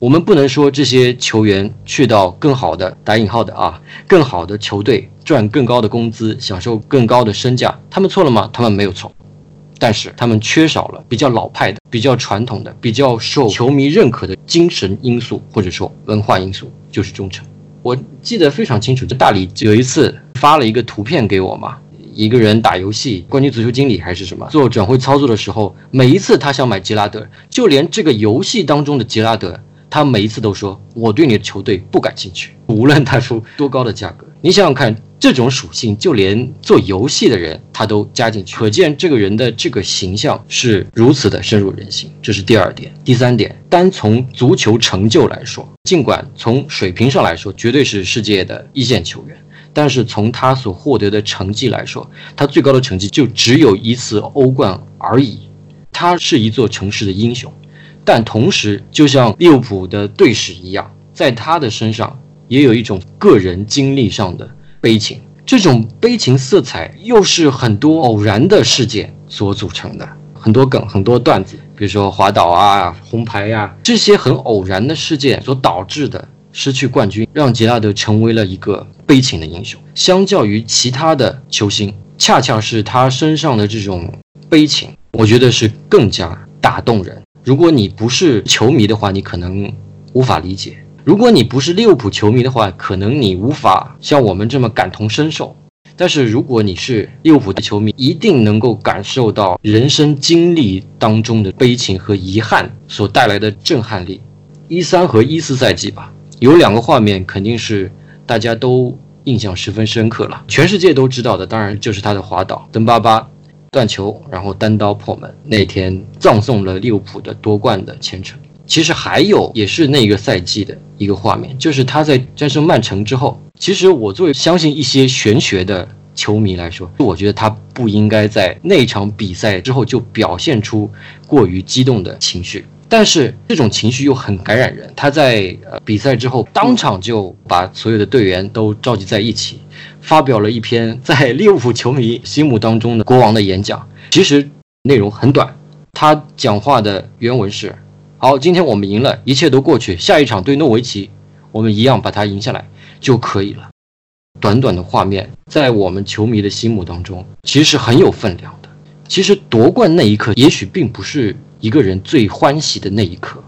我们不能说这些球员去到更好的打引号的啊更好的球队赚更高的工资，享受更高的身价，他们错了吗？他们没有错，但是他们缺少了比较老派的、比较传统的、比较受球迷认可的精神因素或者说文化因素，就是忠诚。我记得非常清楚，就大理有一次发了一个图片给我嘛，一个人打游戏，冠军足球经理还是什么，做转会操作的时候，每一次他想买杰拉德，就连这个游戏当中的杰拉德，他每一次都说我对你的球队不感兴趣，无论他出多高的价格。你想想看。这种属性，就连做游戏的人他都加进去，可见这个人的这个形象是如此的深入人心。这是第二点。第三点，单从足球成就来说，尽管从水平上来说绝对是世界的一线球员，但是从他所获得的成绩来说，他最高的成绩就只有一次欧冠而已。他是一座城市的英雄，但同时，就像利物浦的队史一样，在他的身上也有一种个人经历上的。悲情，这种悲情色彩又是很多偶然的事件所组成的，很多梗，很多段子，比如说滑倒啊、红牌呀，这些很偶然的事件所导致的失去冠军，让杰拉德成为了一个悲情的英雄。相较于其他的球星，恰恰是他身上的这种悲情，我觉得是更加打动人。如果你不是球迷的话，你可能无法理解。如果你不是利物浦球迷的话，可能你无法像我们这么感同身受。但是如果你是利物浦的球迷，一定能够感受到人生经历当中的悲情和遗憾所带来的震撼力。一三和一四赛季吧，有两个画面肯定是大家都印象十分深刻了，全世界都知道的，当然就是他的滑倒，登巴巴断球，然后单刀破门，那天葬送了利物浦的夺冠的前程。其实还有，也是那个赛季的一个画面，就是他在战胜曼城之后。其实我作为相信一些玄学的球迷来说，我觉得他不应该在那场比赛之后就表现出过于激动的情绪。但是这种情绪又很感染人。他在呃比赛之后当场就把所有的队员都召集在一起，发表了一篇在利物浦球迷心目当中的国王的演讲。其实内容很短，他讲话的原文是。好，今天我们赢了，一切都过去。下一场对诺维奇，我们一样把它赢下来就可以了。短短的画面，在我们球迷的心目当中，其实是很有分量的。其实夺冠那一刻，也许并不是一个人最欢喜的那一刻，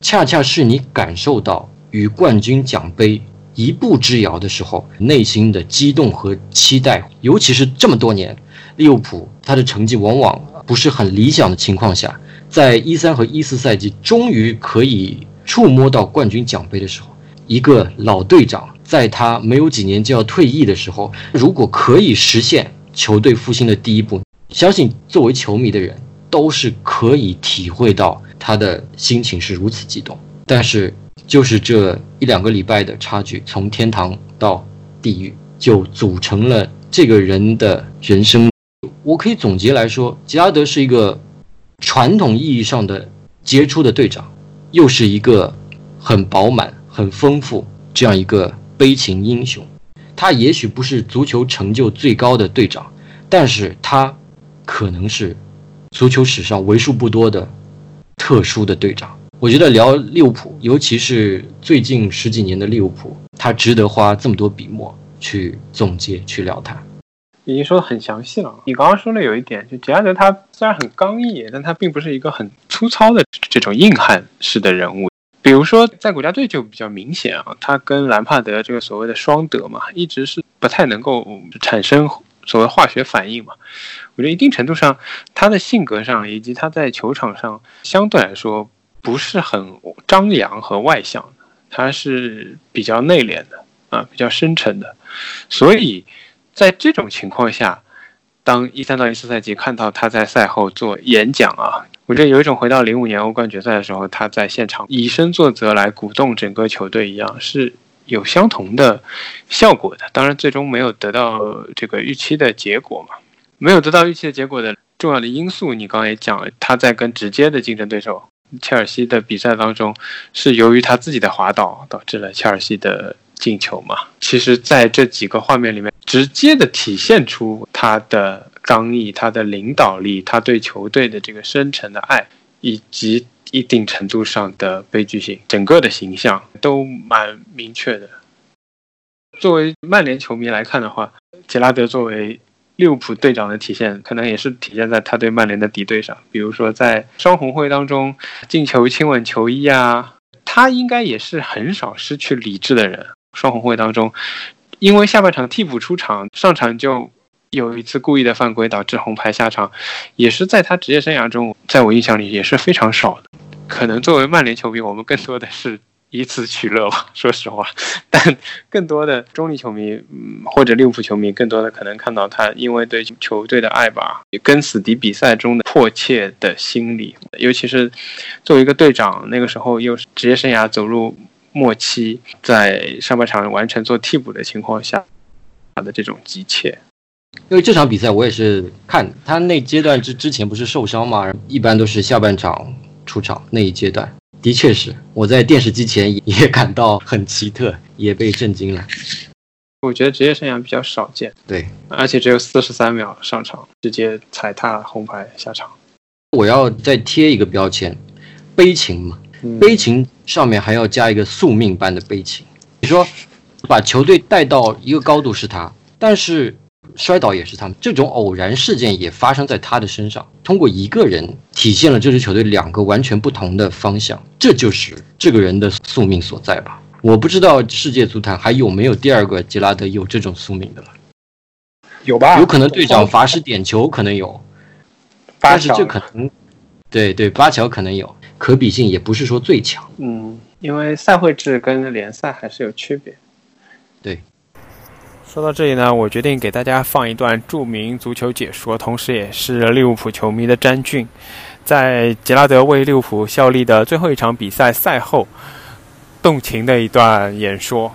恰恰是你感受到与冠军奖杯一步之遥的时候，内心的激动和期待。尤其是这么多年，利物浦他的成绩往往不是很理想的情况下。在一三和一四赛季终于可以触摸到冠军奖杯的时候，一个老队长在他没有几年就要退役的时候，如果可以实现球队复兴的第一步，相信作为球迷的人都是可以体会到他的心情是如此激动。但是就是这一两个礼拜的差距，从天堂到地狱，就组成了这个人的人生。我可以总结来说，吉拉德是一个。传统意义上的杰出的队长，又是一个很饱满、很丰富这样一个悲情英雄。他也许不是足球成就最高的队长，但是他可能是足球史上为数不多的特殊的队长。我觉得聊利物浦，尤其是最近十几年的利物浦，他值得花这么多笔墨去总结、去聊他。已经说的很详细了。你刚刚说了有一点，就杰拉德他虽然很刚毅，但他并不是一个很粗糙的这种硬汉式的人物。比如说在国家队就比较明显啊，他跟兰帕德这个所谓的双德嘛，一直是不太能够产生所谓化学反应嘛。我觉得一定程度上，他的性格上以及他在球场上相对来说不是很张扬和外向，他是比较内敛的啊，比较深沉的，所以。在这种情况下，当一三到一四赛季看到他在赛后做演讲啊，我觉得有一种回到零五年欧冠决赛的时候，他在现场以身作则来鼓动整个球队一样，是有相同的效果的。当然，最终没有得到这个预期的结果嘛，没有得到预期的结果的重要的因素，你刚刚也讲了，他在跟直接的竞争对手切尔西的比赛当中，是由于他自己的滑倒导致了切尔西的。进球嘛，其实在这几个画面里面，直接的体现出他的刚毅、他的领导力、他对球队的这个深沉的爱，以及一定程度上的悲剧性，整个的形象都蛮明确的。作为曼联球迷来看的话，杰拉德作为利物浦队长的体现，可能也是体现在他对曼联的敌对上，比如说在双红会当中进球亲吻球衣啊，他应该也是很少失去理智的人。双红会当中，因为下半场替补出场，上场就有一次故意的犯规导致红牌下场，也是在他职业生涯中，在我印象里也是非常少的。可能作为曼联球迷，我们更多的是以此取乐吧，说实话。但更多的中立球迷，嗯，或者利物浦球迷，更多的可能看到他因为对球队的爱吧，跟死敌比赛中的迫切的心理，尤其是作为一个队长，那个时候又是职业生涯走入。末期在上半场完成做替补的情况下，他的这种急切。因为这场比赛我也是看他那阶段之之前不是受伤嘛，一般都是下半场出场那一阶段，的确是我在电视机前也感到很奇特，也被震惊了。我觉得职业生涯比较少见，对，而且只有四十三秒上场，直接踩踏红牌下场。我要再贴一个标签，悲情嘛。悲情上面还要加一个宿命般的悲情。你说，把球队带到一个高度是他，但是摔倒也是他们。这种偶然事件也发生在他的身上。通过一个人体现了这支球队两个完全不同的方向，这就是这个人的宿命所在吧？我不知道世界足坛还有没有第二个杰拉德有这种宿命的了。有吧？有可能队长罚失点球可能有，但是这可能，对对，巴乔可能有。可比性也不是说最强，嗯，因为赛会制跟联赛还是有区别。对，说到这里呢，我决定给大家放一段著名足球解说，同时也是利物浦球迷的詹俊，在杰拉德为利物浦效力的最后一场比赛赛后，动情的一段演说。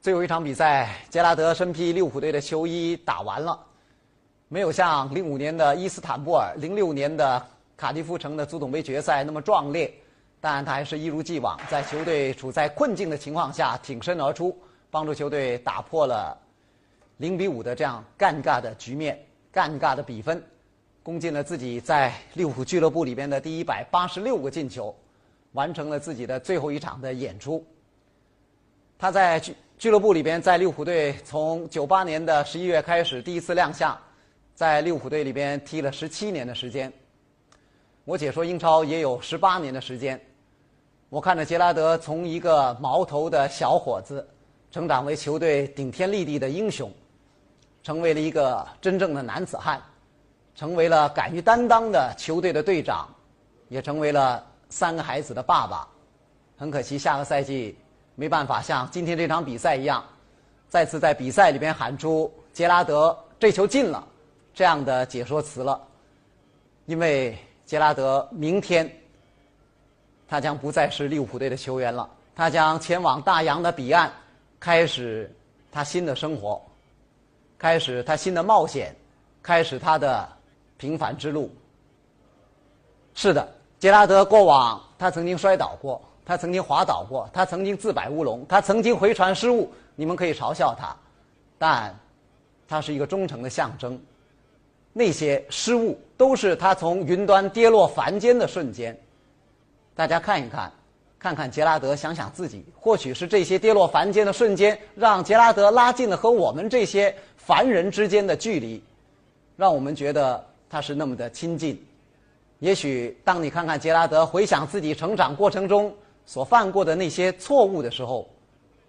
最后一场比赛，杰拉德身披利物浦队的球衣打完了，没有像零五年的伊斯坦布尔、零六年的。卡迪夫城的足总杯决赛那么壮烈，但他还是一如既往，在球队处在困境的情况下挺身而出，帮助球队打破了零比五的这样尴尬的局面、尴尬的比分，攻进了自己在利物浦俱乐部里边的第一百八十六个进球，完成了自己的最后一场的演出。他在俱俱乐部里边，在利物浦队从九八年的十一月开始第一次亮相，在利物浦队里边踢了十七年的时间。我解说英超也有十八年的时间，我看着杰拉德从一个毛头的小伙子，成长为球队顶天立地的英雄，成为了一个真正的男子汉，成为了敢于担当的球队的队长，也成为了三个孩子的爸爸。很可惜，下个赛季没办法像今天这场比赛一样，再次在比赛里边喊出“杰拉德这球进了”这样的解说词了，因为。杰拉德明天，他将不再是利物浦队的球员了。他将前往大洋的彼岸，开始他新的生活，开始他新的冒险，开始他的平凡之路。是的，杰拉德过往他曾经摔倒过，他曾经滑倒过，他曾经自摆乌龙，他曾经回传失误。你们可以嘲笑他，但他是一个忠诚的象征。那些失误都是他从云端跌落凡间的瞬间。大家看一看，看看杰拉德，想想自己，或许是这些跌落凡间的瞬间，让杰拉德拉近了和我们这些凡人之间的距离，让我们觉得他是那么的亲近。也许当你看看杰拉德，回想自己成长过程中所犯过的那些错误的时候，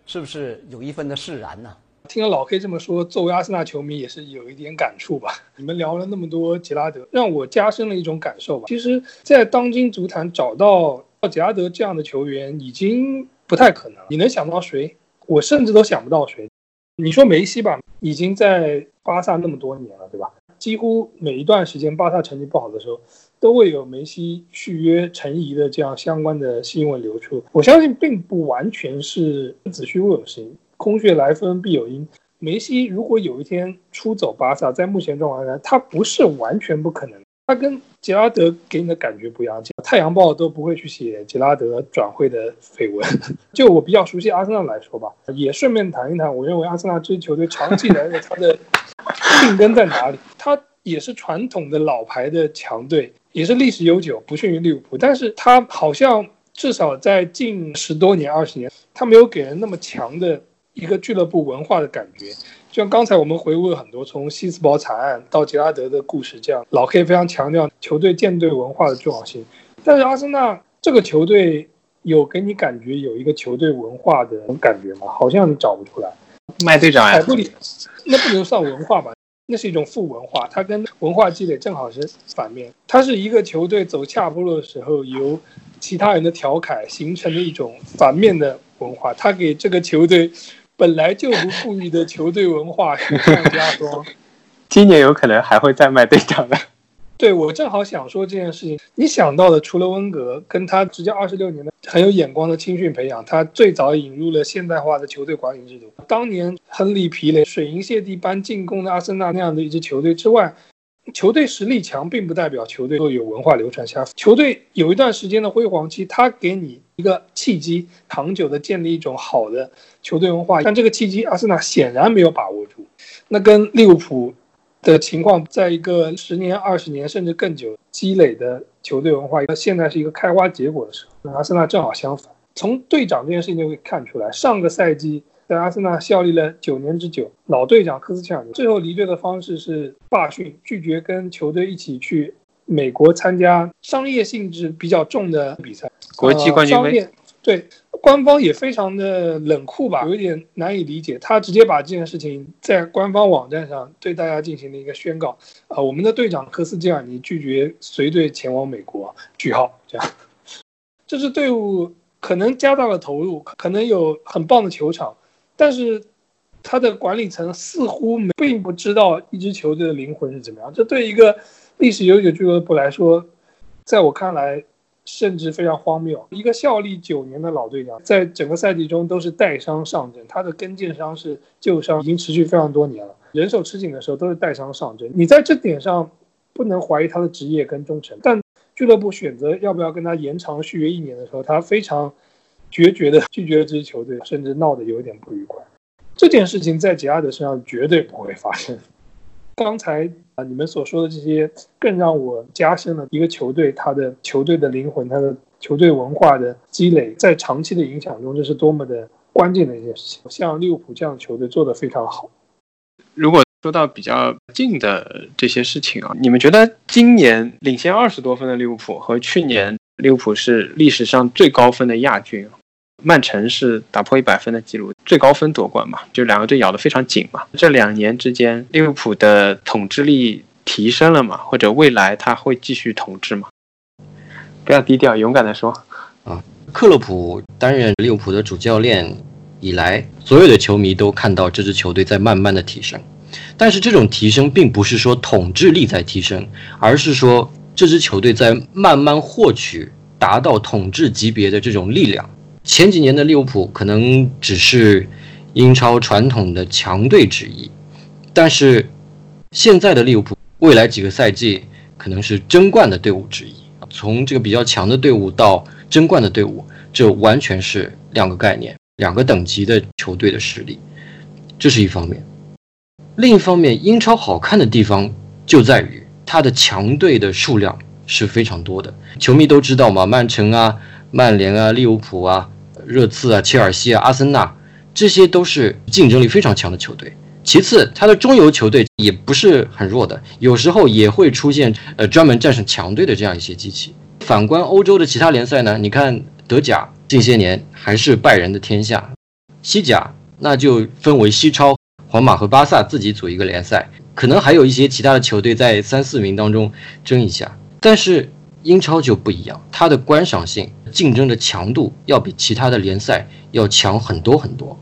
是不是有一分的释然呢？听了老黑这么说，作为阿森纳球迷也是有一点感触吧。你们聊了那么多杰拉德，让我加深了一种感受吧。其实，在当今足坛找到杰拉德这样的球员已经不太可能。你能想到谁？我甚至都想不到谁。你说梅西吧，已经在巴萨那么多年了，对吧？几乎每一段时间巴萨成绩不好的时候，都会有梅西续约成疑的这样相关的新闻流出。我相信并不完全是子虚乌有的事情，空穴来风必有因。梅西如果有一天出走巴萨，在目前状况下，他不是完全不可能。他跟杰拉德给你的感觉不一样，太阳报都不会去写杰拉德转会的绯闻。就我比较熟悉阿森纳来说吧，也顺便谈一谈，我认为阿森纳这支球队长期以来的他的病根在哪里？他也是传统的老牌的强队，也是历史悠久，不逊于利物浦，但是他好像至少在近十多年、二十年，他没有给人那么强的。一个俱乐部文化的感觉，就像刚才我们回顾了很多从西斯堡惨案到杰拉德的故事，这样老 K 非常强调球队建队文化的重要性。但是阿森纳这个球队有给你感觉有一个球队文化的感觉吗？好像你找不出来。麦队长呀，海布里，那不能算文化吧？那是一种负文化，它跟文化积累正好是反面。它是一个球队走下坡路的时候，由其他人的调侃形成的一种反面的文化。它给这个球队。本来就不富裕的球队文化雪上加霜，今年有可能还会再卖队长的。对我正好想说这件事情，你想到的除了温格跟他执教二十六年的很有眼光的青训培养，他最早引入了现代化的球队管理制度。当年亨利皮雷水银泻地般进攻的阿森纳那样的一支球队之外。球队实力强，并不代表球队都有文化流传下。球队有一段时间的辉煌期，他给你一个契机，长久的建立一种好的球队文化。但这个契机，阿森纳显然没有把握住。那跟利物浦的情况，在一个十年、二十年甚至更久积累的球队文化，现在是一个开花结果的时候。那阿森纳正好相反。从队长这件事情就可以看出来，上个赛季。在阿森纳效力了九年之久，老队长科斯切尔尼最后离队的方式是罢训，拒绝跟球队一起去 美国参加商业性质比较重的比赛，国际冠军杯。对，官方也非常的冷酷吧，有一点难以理解。他直接把这件事情在官方网站上对大家进行了一个宣告：啊，我们的队长科斯基尔尼拒绝随队前往美国。句号，这样，这支队伍可能加大了投入，可能有很棒的球场。但是，他的管理层似乎并不知道一支球队的灵魂是怎么样。这对一个历史悠久俱乐部来说，在我看来，甚至非常荒谬。一个效力九年的老队长，在整个赛季中都是带伤上阵，他的跟腱伤是旧伤，已经持续非常多年了。人手吃紧的时候都是带伤上阵。你在这点上不能怀疑他的职业跟忠诚。但俱乐部选择要不要跟他延长续约一年的时候，他非常。决绝的 拒绝了这支球队，甚至闹得有点不愉快。这件事情在杰拉德身上绝对不会发生。刚才你们所说的这些，更让我加深了一个球队他的球队的灵魂，他的球队文化的积累，在长期的影响中，这是多么的关键的一件事情。像利物浦这样的球队做得非常好。如果说到比较近的这些事情啊，你们觉得今年领先二十多分的利物浦和去年利物浦是历史上最高分的亚军？曼城是打破一百分的记录，最高分夺冠嘛，就两个队咬得非常紧嘛。这两年之间，利物浦的统治力提升了嘛？或者未来他会继续统治吗？不要低调，勇敢的说。啊，克洛普担任利物浦的主教练以来，所有的球迷都看到这支球队在慢慢的提升。但是这种提升并不是说统治力在提升，而是说这支球队在慢慢获取达到统治级别的这种力量。前几年的利物浦可能只是英超传统的强队之一，但是现在的利物浦未来几个赛季可能是争冠的队伍之一。从这个比较强的队伍到争冠的队伍，这完全是两个概念、两个等级的球队的实力，这是一方面。另一方面，英超好看的地方就在于它的强队的数量是非常多的。球迷都知道嘛，曼城啊。曼联啊，利物浦啊，热刺啊，切尔西啊，阿森纳，这些都是竞争力非常强的球队。其次，他的中游球队也不是很弱的，有时候也会出现呃专门战胜强队的这样一些机器。反观欧洲的其他联赛呢，你看德甲近些年还是拜仁的天下，西甲那就分为西超，皇马和巴萨自己组一个联赛，可能还有一些其他的球队在三四名当中争一下，但是。英超就不一样，它的观赏性、竞争的强度要比其他的联赛要强很多很多。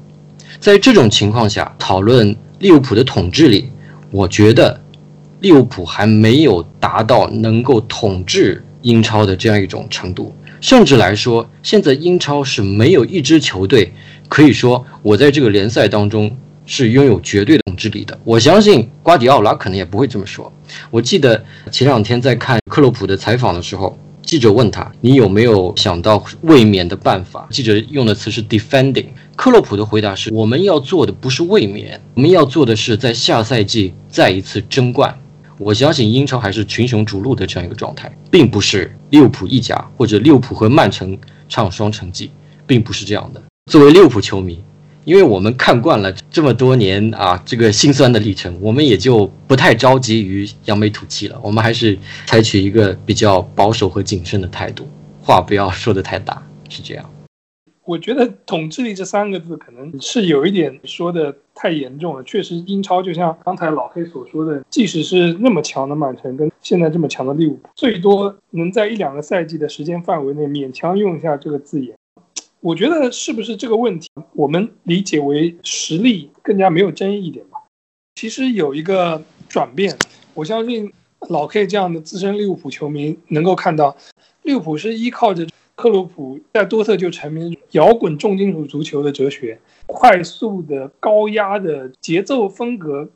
在这种情况下，讨论利物浦的统治力，我觉得利物浦还没有达到能够统治英超的这样一种程度。甚至来说，现在英超是没有一支球队可以说我在这个联赛当中是拥有绝对统治力的。我相信瓜迪奥拉可能也不会这么说。我记得前两天在看克洛普的采访的时候，记者问他：“你有没有想到卫冕的办法？”记者用的词是 “defending”。克洛普的回答是：“我们要做的不是卫冕，我们要做的是在下赛季再一次争冠。”我相信英超还是群雄逐鹿的这样一个状态，并不是利物浦一家或者利物浦和曼城唱双城记，并不是这样的。作为利物浦球迷，因为我们看惯了这么多年啊这个心酸的历程，我们也就不太着急于扬眉吐气了。我们还是采取一个比较保守和谨慎的态度，话不要说的太大，是这样。我觉得“统治力”这三个字可能是有一点说的太严重了。确实，英超就像刚才老黑所说的，即使是那么强的曼城，跟现在这么强的利物浦，最多能在一两个赛季的时间范围内勉强用一下这个字眼。我觉得是不是这个问题，我们理解为实力更加没有争议一点吧？其实有一个转变，我相信老 K 这样的资深利物浦球迷能够看到，利物浦是依靠着。克洛普在多特就成名摇滚重金属足球的哲学，快速的高压的节奏风格，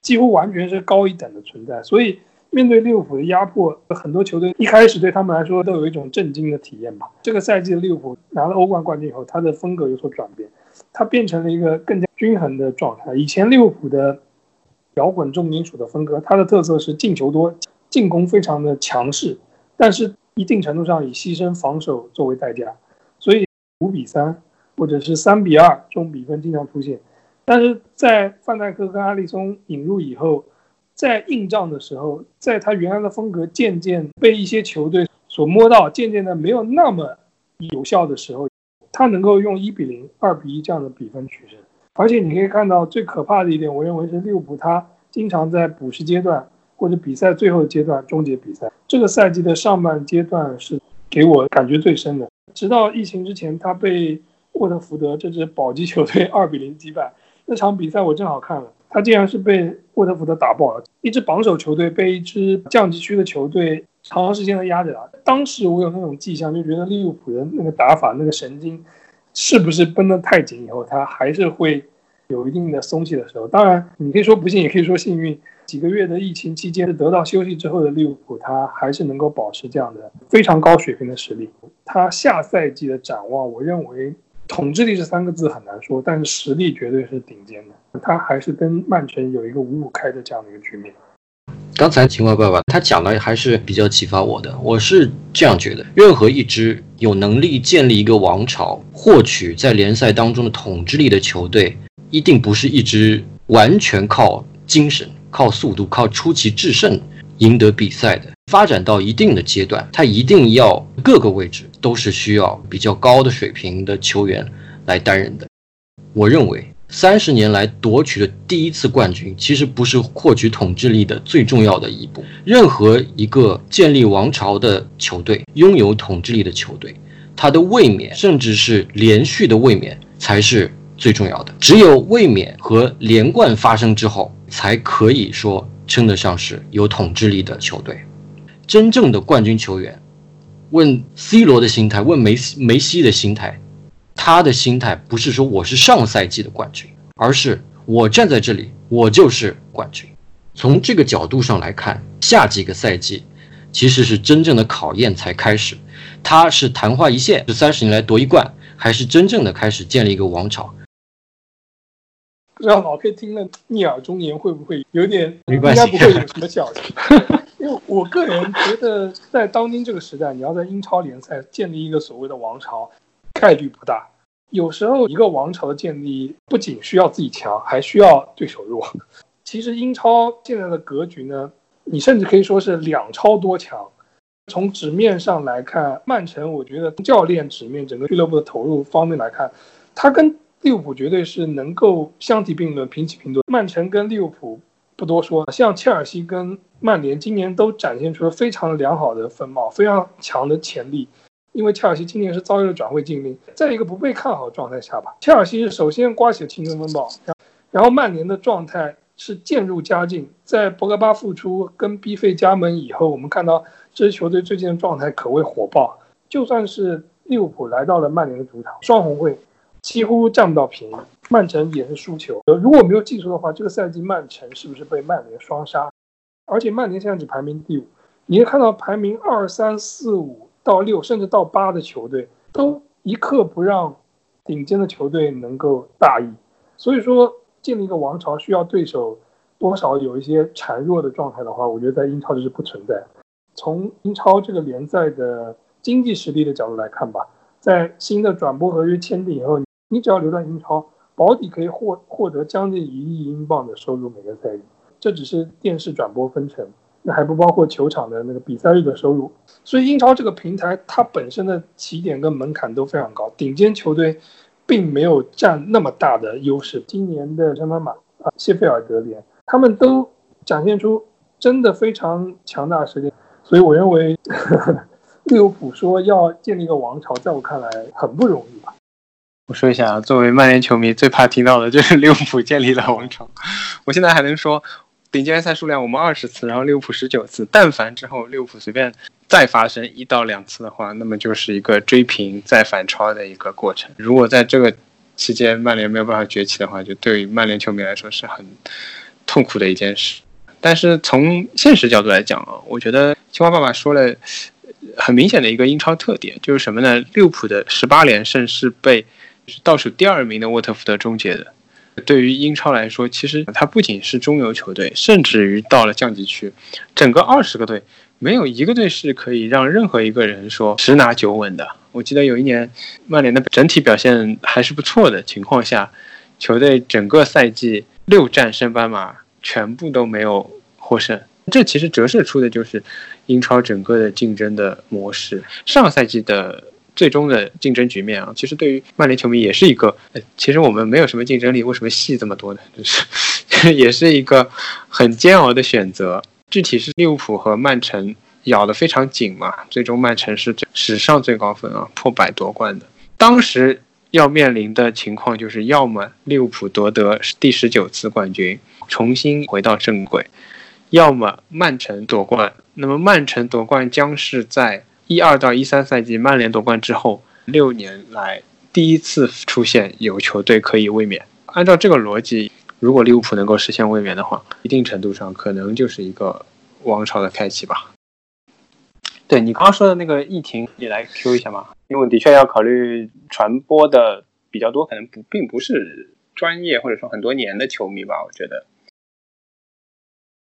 几乎完全是高一等的存在。所以面对利物浦的压迫，很多球队一开始对他们来说都有一种震惊的体验吧。这个赛季的利物浦拿了欧冠冠军以后，他的风格有所转变，他变成了一个更加均衡的状态。以前利物浦的摇滚重金属的风格，它的特色是进球多，进攻非常的强势，但是。一定程度上以牺牲防守作为代价，所以五比三或者是三比二这种比分经常出现。但是在范戴克跟阿里松引入以后，在硬仗的时候，在他原来的风格渐渐被一些球队所摸到，渐渐的没有那么有效的时候，他能够用一比零、二比一这样的比分取胜。而且你可以看到最可怕的一点，我认为是利物浦他经常在补时阶段。或者比赛最后阶段终结比赛，这个赛季的上半阶段是给我感觉最深的。直到疫情之前，他被沃特福德这支保级球队二比零击败。那场比赛我正好看了，他竟然是被沃特福德打爆了。一支榜首球队被一支降级区的球队长时间的压着打。当时我有那种迹象，就觉得利物浦的那个打法、那个神经，是不是绷得太紧以后，他还是会有一定的松懈的时候。当然，你可以说不幸，也可以说幸运。几个月的疫情期间，得到休息之后的利物浦，他还是能够保持这样的非常高水平的实力。他下赛季的展望，我认为统治力这三个字很难说，但是实力绝对是顶尖的。他还是跟曼城有一个五五开的这样的一个局面。刚才秦淮爸爸他讲的还是比较启发我的，我是这样觉得：任何一支有能力建立一个王朝、获取在联赛当中的统治力的球队，一定不是一支完全靠精神。靠速度、靠出奇制胜赢得比赛的，发展到一定的阶段，他一定要各个位置都是需要比较高的水平的球员来担任的。我认为，三十年来夺取的第一次冠军，其实不是获取统治力的最重要的一步。任何一个建立王朝的球队，拥有统治力的球队，他的卫冕，甚至是连续的卫冕，才是最重要的。只有卫冕和连冠发生之后。才可以说称得上是有统治力的球队。真正的冠军球员，问 C 罗的心态，问梅西梅西的心态，他的心态不是说我是上赛季的冠军，而是我站在这里，我就是冠军。从这个角度上来看，下几个赛季其实是真正的考验才开始。他是昙花一现，是三十年来夺一冠，还是真正的开始建立一个王朝？不知道老 K 听了逆耳忠言会不会有点？应该不会有什么小心。因为我个人觉得，在当今这个时代，你要在英超联赛建立一个所谓的王朝，概率不大。有时候，一个王朝的建立不仅需要自己强，还需要对手弱。其实，英超现在的格局呢，你甚至可以说是两超多强。从纸面上来看，曼城，我觉得教练纸面整个俱乐部的投入方面来看，他跟。利物浦绝对是能够相提并论、平起平坐。曼城跟利物浦不多说，像切尔西跟曼联今年都展现出了非常良好的风貌、非常强的潜力。因为切尔西今年是遭遇了转会禁令，在一个不被看好的状态下吧，切尔西是首先刮起了青春风暴，然后曼联的状态是渐入佳境。在博格巴复出跟 B 费加盟以后，我们看到这支球队最近的状态可谓火爆。就算是利物浦来到了曼联的主场，双红会几乎占不到便宜。曼城也是输球。如果没有记错的话，这个赛季曼城是不是被曼联双杀？而且曼联现在只排名第五。你会看到排名二三四五到六，甚至到八的球队，都一刻不让顶尖的球队能够大意。所以说，建立一个王朝需要对手多少有一些孱弱的状态的话，我觉得在英超这是不存在。从英超这个联赛的经济实力的角度来看吧，在新的转播合约签订以后，你只要留在英超，保底可以获获得将近一亿英镑的收入每个赛季。这只是电视转播分成，那还不包括球场的那个比赛日的收入。所以英超这个平台它本身的起点跟门槛都非常高，顶尖球队。并没有占那么大的优势。今年的圣班马啊，谢菲尔德联，他们都展现出真的非常强大实力。所以我认为，利物浦说要建立一个王朝，在我看来很不容易吧。我说一下啊，作为曼联球迷，最怕听到的就是利物浦建立了王朝。我现在还能说。顶尖联赛数量我们二十次，然后利物浦十九次。但凡之后利物浦随便再发生一到两次的话，那么就是一个追平再反超的一个过程。如果在这个期间曼联没有办法崛起的话，就对于曼联球迷来说是很痛苦的一件事。但是从现实角度来讲啊，我觉得青蛙爸爸说了很明显的一个英超特点，就是什么呢？利物浦的十八连胜是被倒数第二名的沃特福德终结的。对于英超来说，其实它不仅是中游球队，甚至于到了降级区，整个二十个队没有一个队是可以让任何一个人说十拿九稳的。我记得有一年，曼联的整体表现还是不错的情况下，球队整个赛季六战升班马全部都没有获胜，这其实折射出的就是英超整个的竞争的模式。上赛季的。最终的竞争局面啊，其实对于曼联球迷也是一个，呃其实我们没有什么竞争力，为什么戏这么多呢？就是 也是一个很煎熬的选择。具体是利物浦和曼城咬得非常紧嘛，最终曼城是史上最高分啊，破百夺冠的。当时要面临的情况就是，要么利物浦夺得第十九次冠军，重新回到正轨；要么曼城夺冠。那么曼城夺冠将是在。一二到一三赛季，曼联夺冠之后，六年来第一次出现有球队可以卫冕。按照这个逻辑，如果利物浦能够实现卫冕的话，一定程度上可能就是一个王朝的开启吧。对你刚刚说的那个疫情，你来 Q 一下嘛？因为的确要考虑传播的比较多，可能不并不是专业或者说很多年的球迷吧，我觉得。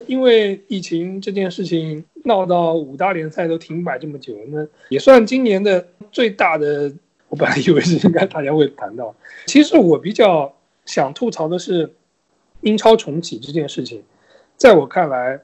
因为疫情这件事情闹到五大联赛都停摆这么久，那也算今年的最大的。我本来以为是应该大家会谈到，其实我比较想吐槽的是英超重启这件事情，在我看来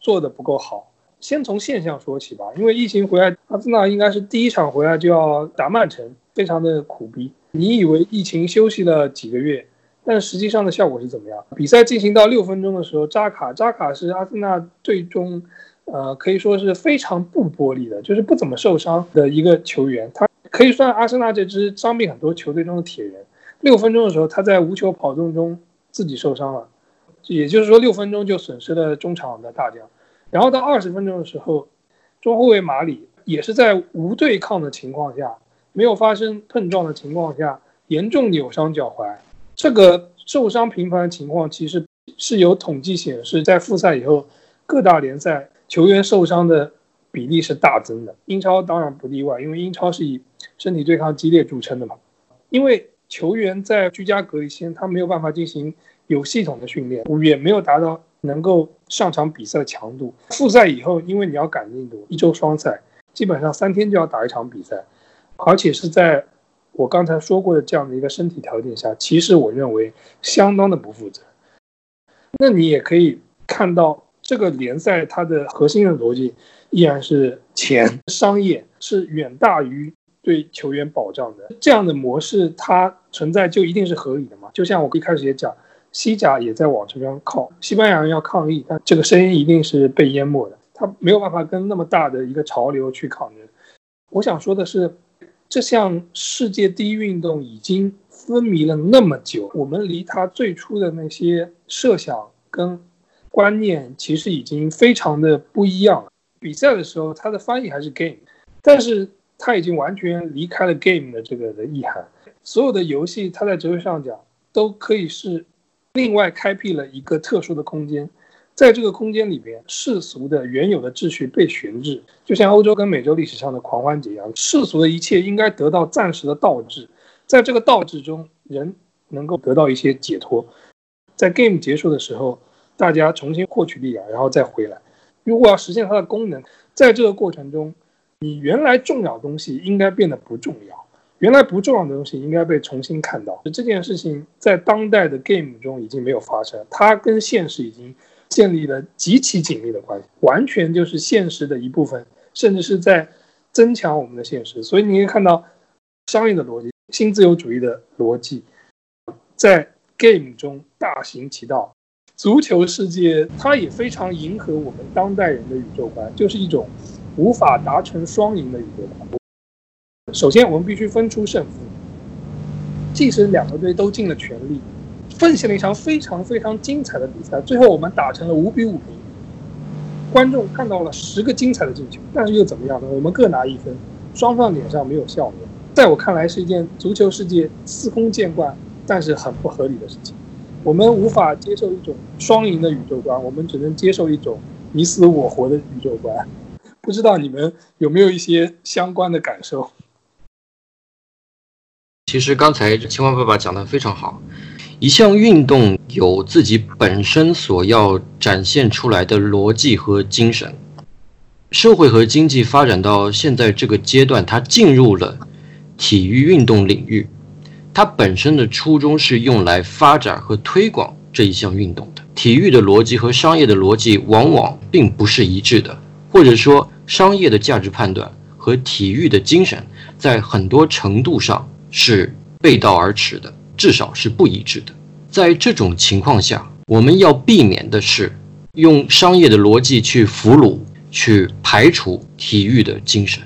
做的不够好。先从现象说起吧，因为疫情回来，阿森纳应该是第一场回来就要打曼城，非常的苦逼。你以为疫情休息了几个月？但实际上的效果是怎么样？比赛进行到六分钟的时候，扎卡，扎卡是阿森纳最终，呃，可以说是非常不玻璃的，就是不怎么受伤的一个球员。他可以算阿森纳这支伤病很多球队中的铁人。六分钟的时候，他在无球跑动中自己受伤了，也就是说六分钟就损失了中场的大将。然后到二十分钟的时候，中后卫马里也是在无对抗的情况下，没有发生碰撞的情况下，严重扭伤脚踝。这个受伤频繁的情况，其实是有统计显示，在复赛以后，各大联赛球员受伤的比例是大增的。英超当然不例外，因为英超是以身体对抗激烈著称的嘛。因为球员在居家隔离期间，他没有办法进行有系统的训练，也没有达到能够上场比赛的强度。复赛以后，因为你要赶进度，一周双赛，基本上三天就要打一场比赛，而且是在。我刚才说过的这样的一个身体条件下，其实我认为相当的不负责。那你也可以看到，这个联赛它的核心的逻辑依然是钱，商业是远大于对球员保障的。这样的模式它存在就一定是合理的嘛？就像我一开始也讲，西甲也在往这边靠，西班牙人要抗议，但这个声音一定是被淹没的，他没有办法跟那么大的一个潮流去抗争。我想说的是。这项世界第一运动已经风靡了那么久，我们离它最初的那些设想跟观念其实已经非常的不一样。比赛的时候，它的翻译还是 game，但是它已经完全离开了 game 的这个的意涵。所有的游戏，它在哲学上讲，都可以是另外开辟了一个特殊的空间，在这个空间里边，世俗的原有的秩序被悬置，就像欧洲跟美洲历史上的狂欢节一样，世俗的一切应该得到暂时的倒置，在这个倒置中，人能够得到一些解脱。在 game 结束的时候，大家重新获取力量，然后再回来。如果要实现它的功能，在这个过程中，你原来重要的东西应该变得不重要，原来不重要的东西应该被重新看到。这件事情在当代的 game 中已经没有发生，它跟现实已经建立了极其紧密的关系，完全就是现实的一部分，甚至是在增强我们的现实。所以你可以看到，商业的逻辑、新自由主义的逻辑，在 game 中大行其道。足球世界，它也非常迎合我们当代人的宇宙观，就是一种无法达成双赢的宇宙观。首先，我们必须分出胜负。即使两个队都尽了全力，奉献了一场非常非常精彩的比赛，最后我们打成了五比五平，观众看到了十个精彩的进球，但是又怎么样呢？我们各拿一分，双方脸上没有笑容。在我看来，是一件足球世界司空见惯，但是很不合理的事情。我们无法接受一种双赢的宇宙观，我们只能接受一种你死我活的宇宙观。不知道你们有没有一些相关的感受？其实刚才青蛙爸爸讲的非常好，一项运动有自己本身所要展现出来的逻辑和精神。社会和经济发展到现在这个阶段，它进入了体育运动领域。它本身的初衷是用来发展和推广这一项运动的。体育的逻辑和商业的逻辑往往并不是一致的，或者说，商业的价值判断和体育的精神在很多程度上是背道而驰的，至少是不一致的。在这种情况下，我们要避免的是用商业的逻辑去俘虏、去排除体育的精神，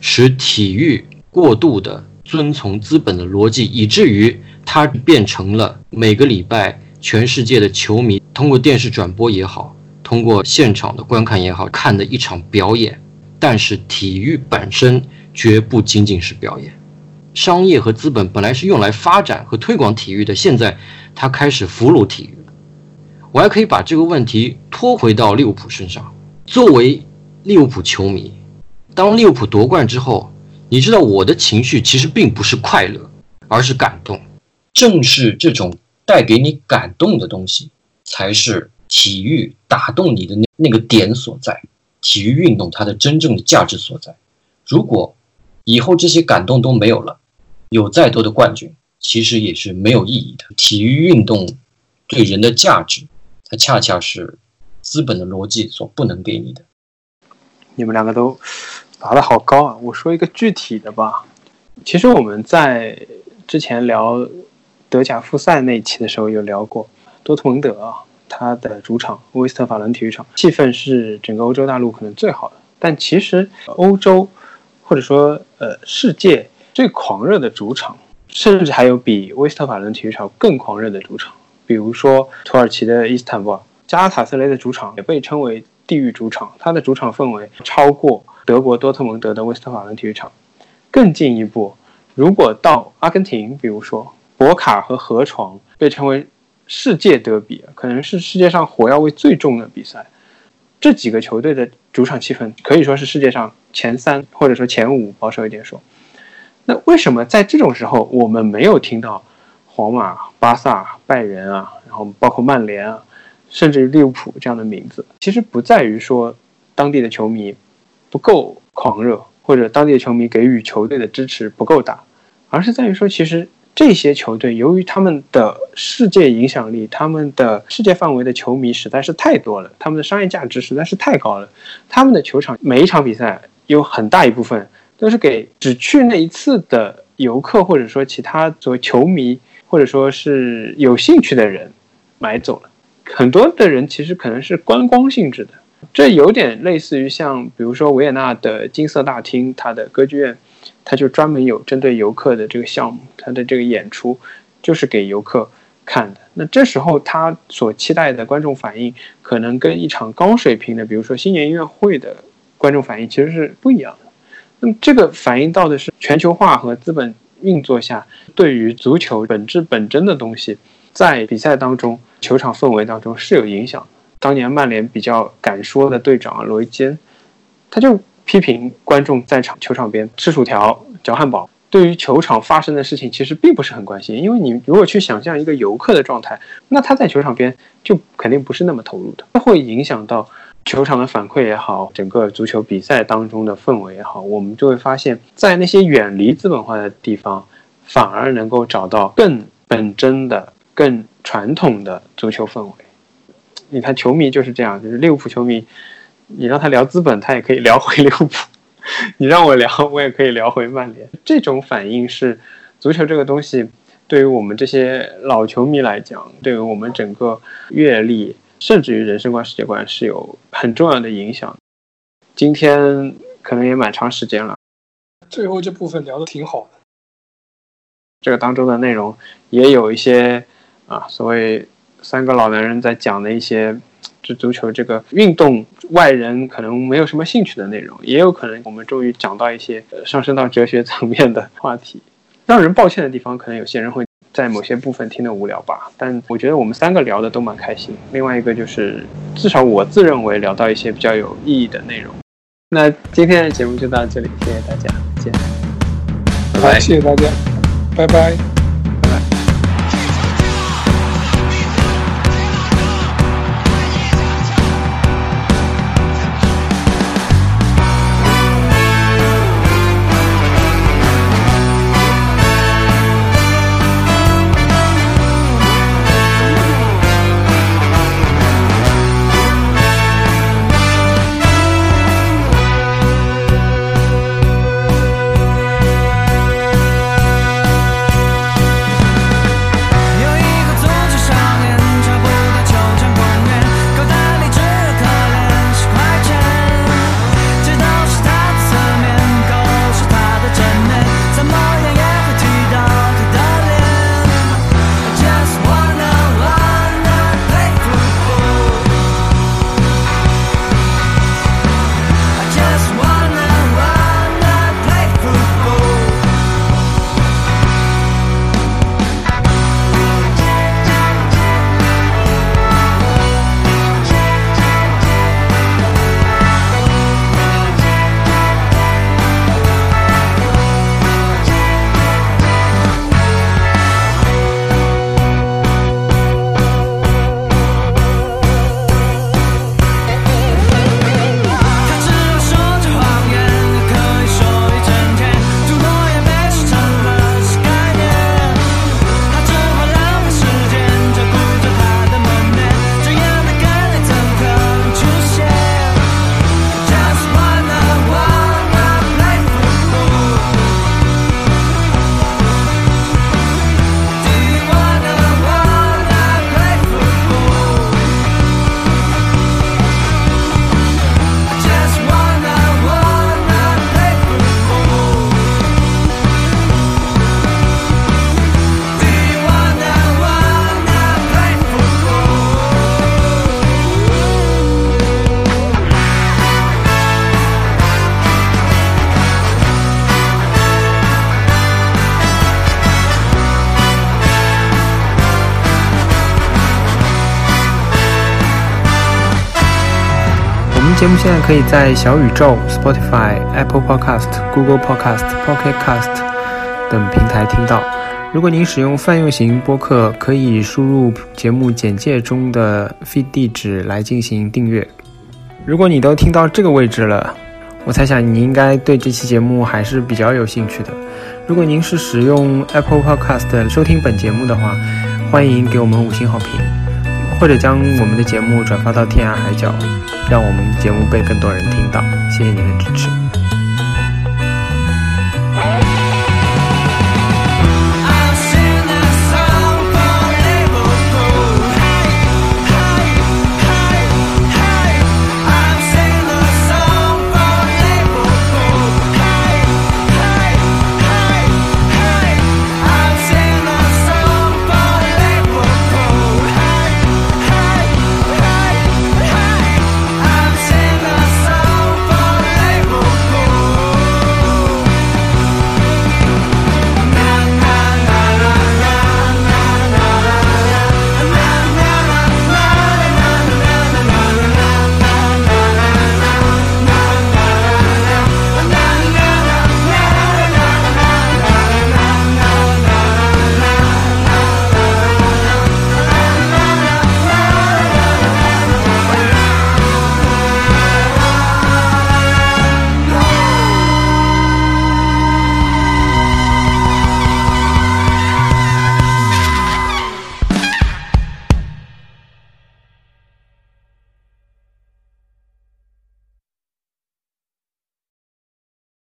使体育过度的。遵从资本的逻辑，以至于它变成了每个礼拜全世界的球迷通过电视转播也好，通过现场的观看也好，看的一场表演。但是体育本身绝不仅仅是表演，商业和资本本来是用来发展和推广体育的，现在它开始俘虏体育了。我还可以把这个问题拖回到利物浦身上。作为利物浦球迷，当利物浦夺冠之后。你知道我的情绪其实并不是快乐，而是感动。正是这种带给你感动的东西，才是体育打动你的那那个点所在。体育运动它的真正的价值所在。如果以后这些感动都没有了，有再多的冠军，其实也是没有意义的。体育运动对人的价值，它恰恰是资本的逻辑所不能给你的。你们两个都。拔的好高啊！我说一个具体的吧。其实我们在之前聊德甲复赛那一期的时候有聊过，多特蒙德啊，他的主场威斯特法伦体育场气氛是整个欧洲大陆可能最好的。但其实欧洲或者说呃世界最狂热的主场，甚至还有比威斯特法伦体育场更狂热的主场，比如说土耳其的伊斯坦布尔，加拉塔斯雷的主场也被称为地狱主场，它的主场氛围超过。德国多特蒙德的威斯特法伦体育场，更进一步，如果到阿根廷，比如说博卡和河床被称为世界德比，可能是世界上火药味最重的比赛。这几个球队的主场气氛可以说是世界上前三或者说前五，保守一点说。那为什么在这种时候我们没有听到皇马、巴萨、拜仁啊，然后包括曼联啊，甚至于利物浦这样的名字？其实不在于说当地的球迷。不够狂热，或者当地的球迷给予球队的支持不够大，而是在于说，其实这些球队由于他们的世界影响力，他们的世界范围的球迷实在是太多了，他们的商业价值实在是太高了。他们的球场每一场比赛有很大一部分都是给只去那一次的游客，或者说其他作为球迷或者说是有兴趣的人买走了。很多的人其实可能是观光性质的。这有点类似于像，比如说维也纳的金色大厅，它的歌剧院，它就专门有针对游客的这个项目，它的这个演出就是给游客看的。那这时候他所期待的观众反应，可能跟一场高水平的，比如说新年音乐会的观众反应其实是不一样的。那么这个反映到的是全球化和资本运作下对于足球本质本真的东西，在比赛当中、球场氛围当中是有影响。当年曼联比较敢说的队长罗伊坚，他就批评观众在场球场边吃薯条、嚼汉堡。对于球场发生的事情，其实并不是很关心，因为你如果去想象一个游客的状态，那他在球场边就肯定不是那么投入的，这会影响到球场的反馈也好，整个足球比赛当中的氛围也好，我们就会发现，在那些远离资本化的地方，反而能够找到更本真的、更传统的足球氛围。你看，球迷就是这样，就是利物浦球迷，你让他聊资本，他也可以聊回利物浦。你让我聊，我也可以聊回曼联。这种反应是足球这个东西，对于我们这些老球迷来讲，对于我们整个阅历，甚至于人生观、世界观是有很重要的影响。今天可能也蛮长时间了，最后这部分聊的挺好的。这个当中的内容也有一些啊，所谓三个老男人在讲的一些。这足球这个运动，外人可能没有什么兴趣的内容，也有可能我们终于讲到一些上升到哲学层面的话题。让人抱歉的地方，可能有些人会在某些部分听得无聊吧。但我觉得我们三个聊的都蛮开心。另外一个就是，至少我自认为聊到一些比较有意义的内容。那今天的节目就到这里，谢谢大家，再见。好，谢谢大家，拜拜。节目现在可以在小宇宙、Spotify、Apple Podcast、Google Podcast、Pocket Cast 等平台听到。如果您使用泛用型播客，可以输入节目简介中的 feed 地址来进行订阅。如果你都听到这个位置了，我猜想你应该对这期节目还是比较有兴趣的。如果您是使用 Apple Podcast 收听本节目的话，欢迎给我们五星好评，或者将我们的节目转发到天涯海角。让我们的节目被更多人听到，谢谢您的支持。